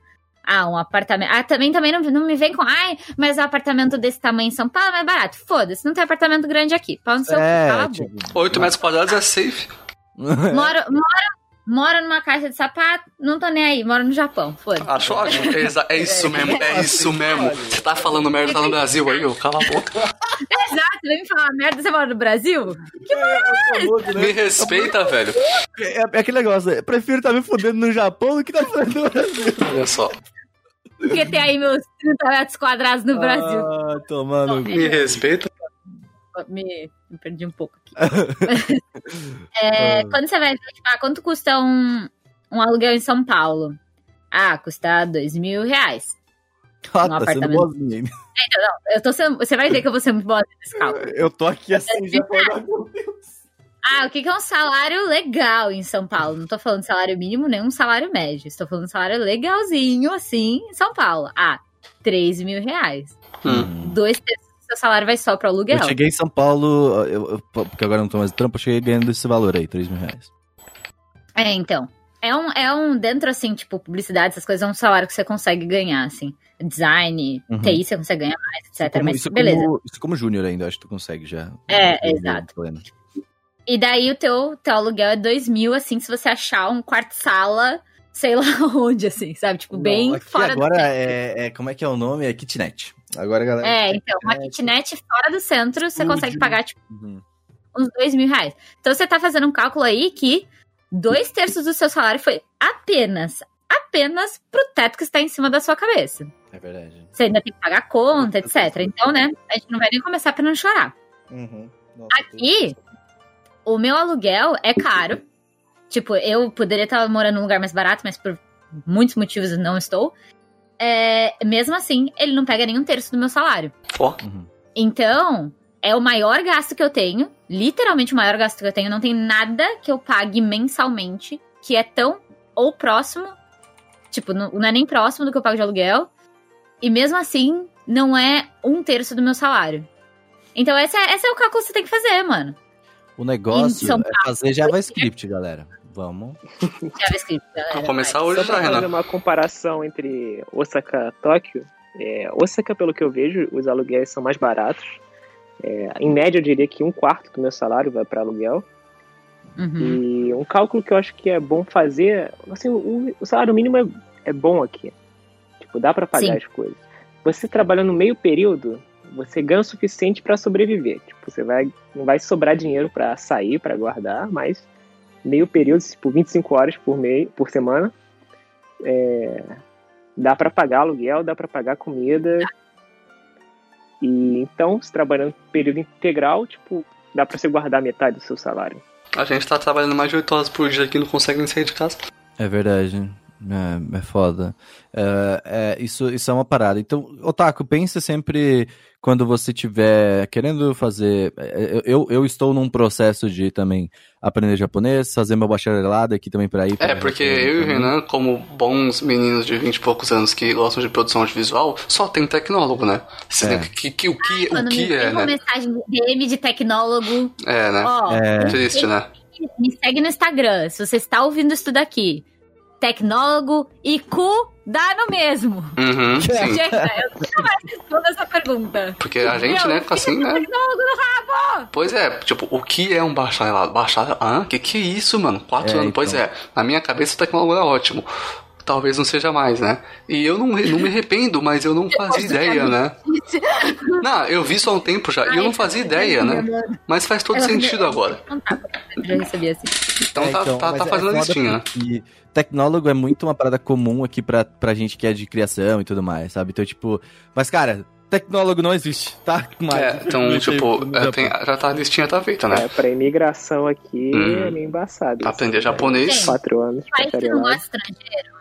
Ah, um apartamento. Ah, também, também não, não me vem com. Ai, mas um apartamento desse tamanho em São Paulo é mais barato. Foda-se, não tem apartamento grande aqui. Pau no seu cu, cala a É, boca. tipo... 8 metros quadrados é safe. Moro, moro, moro numa caixa de sapato, não tô nem aí, moro no Japão, foda-se. Acho ótimo. É, exa- é isso mesmo, é isso mesmo. Você tá falando merda, tá no Brasil aí, ô, cala a boca. Exato, vem me falar merda, você mora no Brasil? Me respeita, velho. É, é aquele negócio, eu prefiro estar me fudendo no Japão do que tá fudendo no Brasil. Olha só. Porque tem aí meus 30 metros quadrados no Brasil. Ah, tomando. Me respeita. Me, me perdi um pouco aqui. É, quando você vai ver, tipo, ah, quanto custa um, um aluguel em São Paulo? Ah, custa dois mil reais. Ah, um tá sendo apartamento. boazinha ainda. Eu tô sendo, você vai ver que eu vou ser muito boa nesse cálculo. Eu tô aqui assim, já falando. Ah, o que que é um salário legal em São Paulo? Não tô falando salário mínimo, nem um salário médio. Estou falando salário legalzinho, assim, em São Paulo. Ah, 3 mil reais. Hum. Dois seu salário vai só pro aluguel. Eu cheguei em São Paulo, eu- eu- porque agora não tô mais trampo, eu cheguei ganhando esse valor aí, 3 mil reais. É, então. É um, é um, dentro assim, tipo, publicidade, essas coisas, é um salário que você consegue ganhar, assim. Design, Uhum. TI você consegue ganhar mais, etc. Como- Mas isso beleza. Como, isso como júnior ainda, acho que tu consegue já. É, Eu- exato. pleno. E daí o teu, teu aluguel é dois mil, assim, se você achar um quarto-sala, sei lá onde, assim, sabe? Tipo, bem Não, fora agora do é, é- Como é que é o nome? É kitnet. Agora, galera. É, então, uma kitnet. fora do centro, você Tudo. consegue pagar, tipo, Uhum. uns dois mil reais. Então você tá fazendo um cálculo aí que dois terços do seu salário foi apenas, apenas pro teto que está em cima da sua cabeça. É verdade. Você ainda tem que pagar conta, etc. Então, né, a gente não vai nem começar pra não chorar. Uhum. Nossa, Aqui, o meu aluguel é caro. Tipo, eu poderia estar morando num lugar mais barato, mas por muitos motivos eu não estou. É, mesmo assim, ele não pega nem um terço do meu salário. Uhum. Então, é o maior gasto que eu tenho. Literalmente o maior gasto que eu tenho. Não tem nada que eu pague mensalmente que é tão ou próximo. Tipo, não, não é nem próximo do que eu pago de aluguel. E mesmo assim, não é um terço do meu salário. Então, esse é, esse é o cálculo que você tem que fazer, mano. O negócio é fazer JavaScript, galera. Vamos. JavaScript, galera. pra começar hoje Só pra já, fazer uma comparação entre Osaka e Tóquio, é, Osaka, pelo que eu vejo, os aluguéis são mais baratos. É, em média, eu diria que um quarto do meu salário vai para aluguel. Uhum. E um cálculo que eu acho que é bom fazer, assim, o, o salário mínimo é, é bom aqui. Tipo, dá pra pagar Sim. as coisas. Você trabalhando meio período, você ganha o suficiente pra sobreviver. Tipo, você vai não vai sobrar dinheiro pra sair, pra guardar, mas meio período, tipo 25 horas por mês, por semana, é, dá pra pagar aluguel, dá pra pagar comida. E então, se trabalhando período integral, tipo, dá pra você guardar metade do seu salário. A gente tá trabalhando mais de 8 horas por dia aqui e não consegue nem sair de casa. É verdade. É, é foda. É, é, isso, isso é uma parada. Então, Otaku, pense sempre quando você estiver querendo fazer. é, Eu, eu estou num processo de também aprender japonês, fazer meu bacharelado aqui também para ir. É, porque eu e o Renan, como bons meninos de 20 e poucos anos que gostam de produção audiovisual, só tem tecnólogo, né? É. vê que, que, o que, Quando o que me é, né? mensagem DM de tecnólogo, É, né? ó, É. Triste, né? me segue no Instagram. Se você está ouvindo isso daqui, tecnólogo e cu dá no mesmo. Uhum, sim. Gente, eu nunca mais respondo essa pergunta. Porque a gente, né, fica assim, né? Tecnólogo no rabo! Pois é, tipo, o que é um bacharelado? Bacharelado? Ah, que que é isso, mano? Quatro É, anos? Pois então. é, na minha cabeça o tecnólogo é ótimo. Talvez não seja mais, né? E eu não, não me arrependo, mas eu não fazia ideia, né? Não, eu vi só há um tempo já, e eu não fazia ideia, né? Mas faz todo sentido agora. Já recebi assim. Então tá, tá, mas tá fazendo a listinha, né? Tecnólogo é muito uma parada comum aqui pra, pra gente que é de criação e tudo mais, sabe? Então, tipo. Mas, cara, tecnólogo não existe, tá? Mas, É, então, tipo, é, tem- já tá a listinha tá feita, né? É, pra imigração aqui Hum. é meio embaçado. Aprender japonês. Quatro anos. País que não gosta estrangeiro,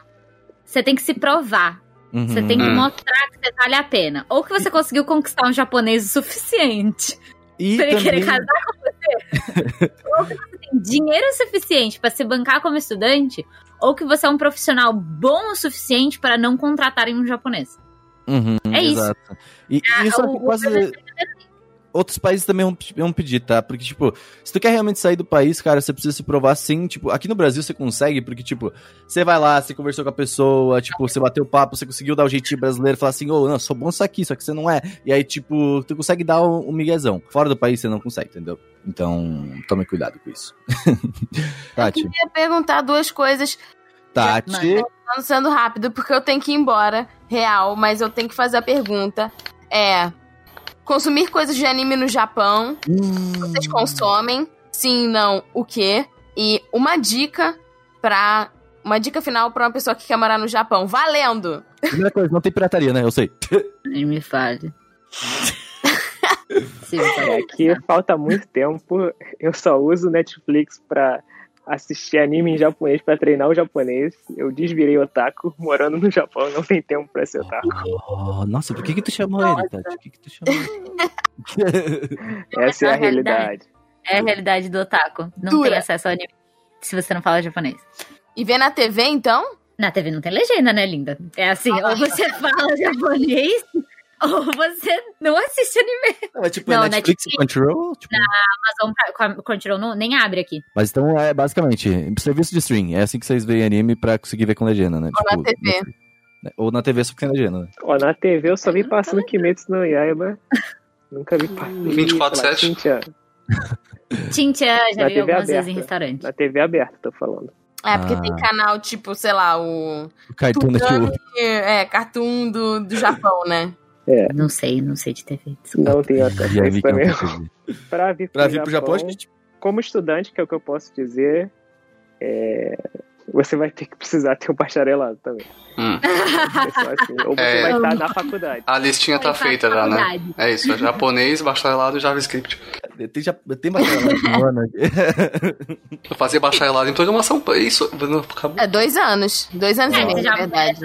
você tem que se provar. Uhum. Você tem que Hum. mostrar que você vale a pena. Ou que você conseguiu conquistar um japonês o suficiente E pra ele também, querer casar com você. ou que você tem dinheiro suficiente pra se bancar como estudante. Ou que você é um profissional bom o suficiente para não contratarem um japonês. Uhum, É isso. Exato. E, e isso é o- o quase. Outros países também vão, vão pedir, tá? Porque, tipo, se tu quer realmente sair do país, cara, você precisa se provar sim. Tipo, aqui no Brasil você consegue, porque, tipo, você vai lá, você conversou com a pessoa, tipo, você bateu papo, você conseguiu dar o jeitinho brasileiro, falar assim, ô, não, sou bom isso aqui, só que você não é. E aí, tipo, tu consegue dar um, um miguezão. Fora do país você não consegue, entendeu? Então, tome cuidado com isso. Tati, queria perguntar duas coisas, Tati. falando sendo rápido, porque eu tenho que ir embora, real, mas eu tenho que fazer a pergunta. É. Consumir coisas de anime no Japão. Hum, Vocês consomem? Sim, não, o quê? E uma dica pra. Uma dica final pra uma pessoa que quer morar no Japão. Valendo! primeira coisa, não tem pirataria, né? Eu sei. Nem me fale. Sim, É, aqui falta muito tempo. Eu só uso Netflix pra assistir anime em japonês pra treinar o japonês. Eu desvirei otaku morando no Japão, não tem tempo pra ser otaku. Oh, nossa, por que que tu chamou ele, Tati? Por que que tu chamou ele? Essa é a realidade. É a realidade do otaku. Não Dura. tem acesso ao anime se você não fala japonês. E ver na TV, então? Na TV não tem legenda, né, linda? É assim, ou você fala japonês, Ou você não assiste anime. Não, é tipo, Não, é Netflix e Crunchyroll? Tipo... Amazon Prime- Crunchyroll não, nem abre aqui. Mas então é basicamente serviço de stream. É assim que vocês veem anime pra conseguir ver com legenda, né? Ou na TV. Netflix. Ou na TV só que tem legenda, né? Ó, na TV eu só vi passando Kimetsu no Yaiba. Nunca vi passando. 24/7. Shin-chan. Tintia já Na vi TV algumas vezes aberta. em restaurante. Na TV aberta, tô falando. É, porque Ah. tem canal, tipo, sei lá, o. O Cartoon é, cartoon do, do Japão, né? É, Não sei, não sei de TV. desculpa. não tenho acesso também. Pra vir pro, Pra vir pro Japão, Japão, a gente. como estudante, que é o que eu posso dizer, é, você vai ter que precisar ter um bacharelado também. Hum. É assim. Ou você É. vai estar na faculdade. A listinha tá feita já, né? É isso, é japonês, bacharelado e JavaScript. Tem, já, tem bacharelado no ano aqui. Eu fazia bacharelado em programação. Isso, acabou. É dois anos. Dois anos É, e meio, na já verdade.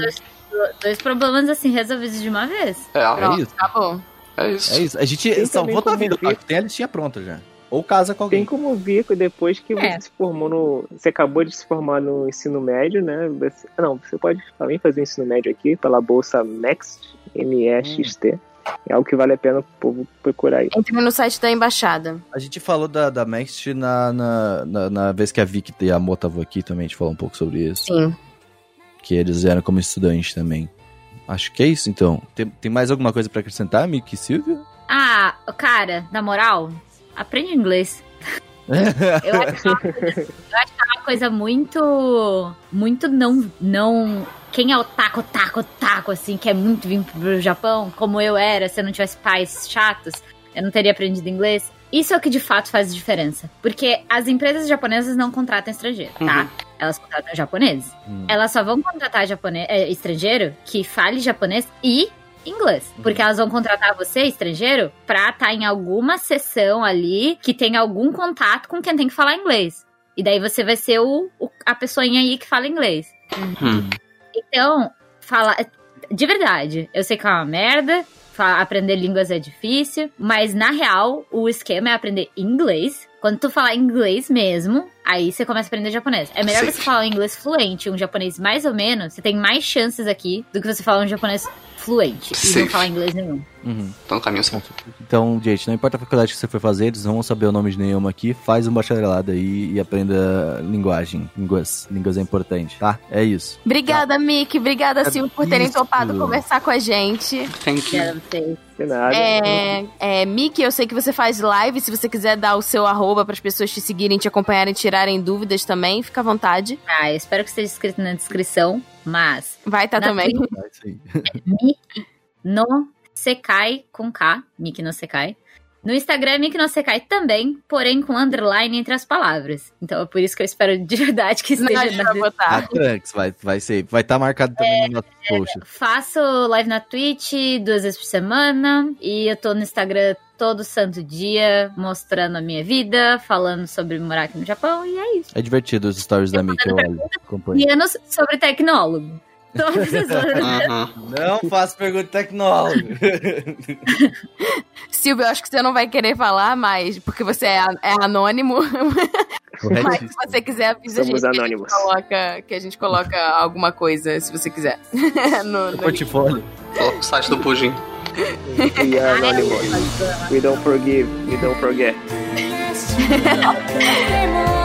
Dois, problemas assim resolvidos de uma vez. É, É Pronto, isso. acabou. é isso. É isso. A gente Tem salvou também tua vida, como. Paco. Tem a listinha pronta já. Ou casa com Tem alguém. como ver que depois que É. você se formou no. Você acabou de se formar no ensino médio, né? Você, não, você pode também fazer ensino médio aqui pela bolsa Next, M-E-X-T. É algo que vale a pena o povo procurar aí. Entre no site da embaixada. A gente falou da, da Next na, na, na, na vez que a Vicky e a Mo estavam aqui também, a gente falou um pouco sobre isso. Sim. Que eles eram como estudantes também. Acho que é isso, então. Tem, tem mais alguma coisa pra acrescentar, Mickey e Silvia? Ah, cara, na moral, aprende inglês. Eu acho que é uma coisa, eu acho que é uma coisa muito. Muito não. não quem é o taco, taco, taco, assim, que é muito vir pro Japão, como eu era, se eu não tivesse pais chatos, eu não teria aprendido inglês. Isso é o que de fato faz diferença. Porque as empresas japonesas não contratam estrangeiro, tá? Elas contratam japoneses. Hum. Elas só vão contratar japone- é, estrangeiro que fale japonês e inglês. Porque elas vão contratar você, estrangeiro, pra estar em alguma sessão ali que tenha algum contato com quem tem que falar inglês. E daí você vai ser o, o- a pessoinha aí que fala inglês. Hum. Então, fala. De verdade, eu sei que é uma merda. Aprender línguas é difícil, mas na real, o esquema é aprender inglês. Quando tu falar inglês mesmo, aí você começa a aprender japonês. É melhor Safe. você falar um inglês fluente, um japonês mais ou menos, você tem mais chances aqui do que você falar um japonês fluente e Safe. não falar inglês nenhum. Uhum. Tá no caminho certo. Então, gente, não importa a faculdade que você for fazer, eles não vão saber o nome de nenhuma aqui. Faz um bacharelado aí e aprenda linguagem. Línguas. Línguas é importante, tá? É isso. Obrigada, Mick. Obrigada, É Silvio, por terem isso. topado conversar com a gente. Thank you. É, é, Mickey, eu sei que você faz live. Se você quiser dar o seu arroba para as pessoas te seguirem, te acompanharem, tirarem dúvidas também, fica à vontade. Ah, eu espero que esteja escrito na descrição, mas Vai estar Na também. É isso aí. Miki no Sekai com K, Miki no Sekai. No Instagram é Miki no Sekai também, porém com underline entre as palavras. Então é por isso que eu espero de verdade que esteja na vai A botar. Trunks vai, vai ser. Vai estar marcado também no nosso post. Faço live na Twitch duas vezes por semana e eu tô no Instagram todo santo dia, mostrando a minha vida, falando sobre morar aqui no Japão e é isso. É divertido os stories da Mickey, eu olho. Acompanho. E anos sobre tecnólogo. Todas as horas. Uhum. Não faço pergunta tecnóloga. Silvio, eu acho que você não vai querer falar mais, porque você é, é anônimo. Mas se você quiser, avisa a gente que a gente coloca, que a gente coloca alguma coisa, se você quiser. no, no Portfólio. Coloca o site do Pudim. We are anonymous. We don't forgive. We don't forget.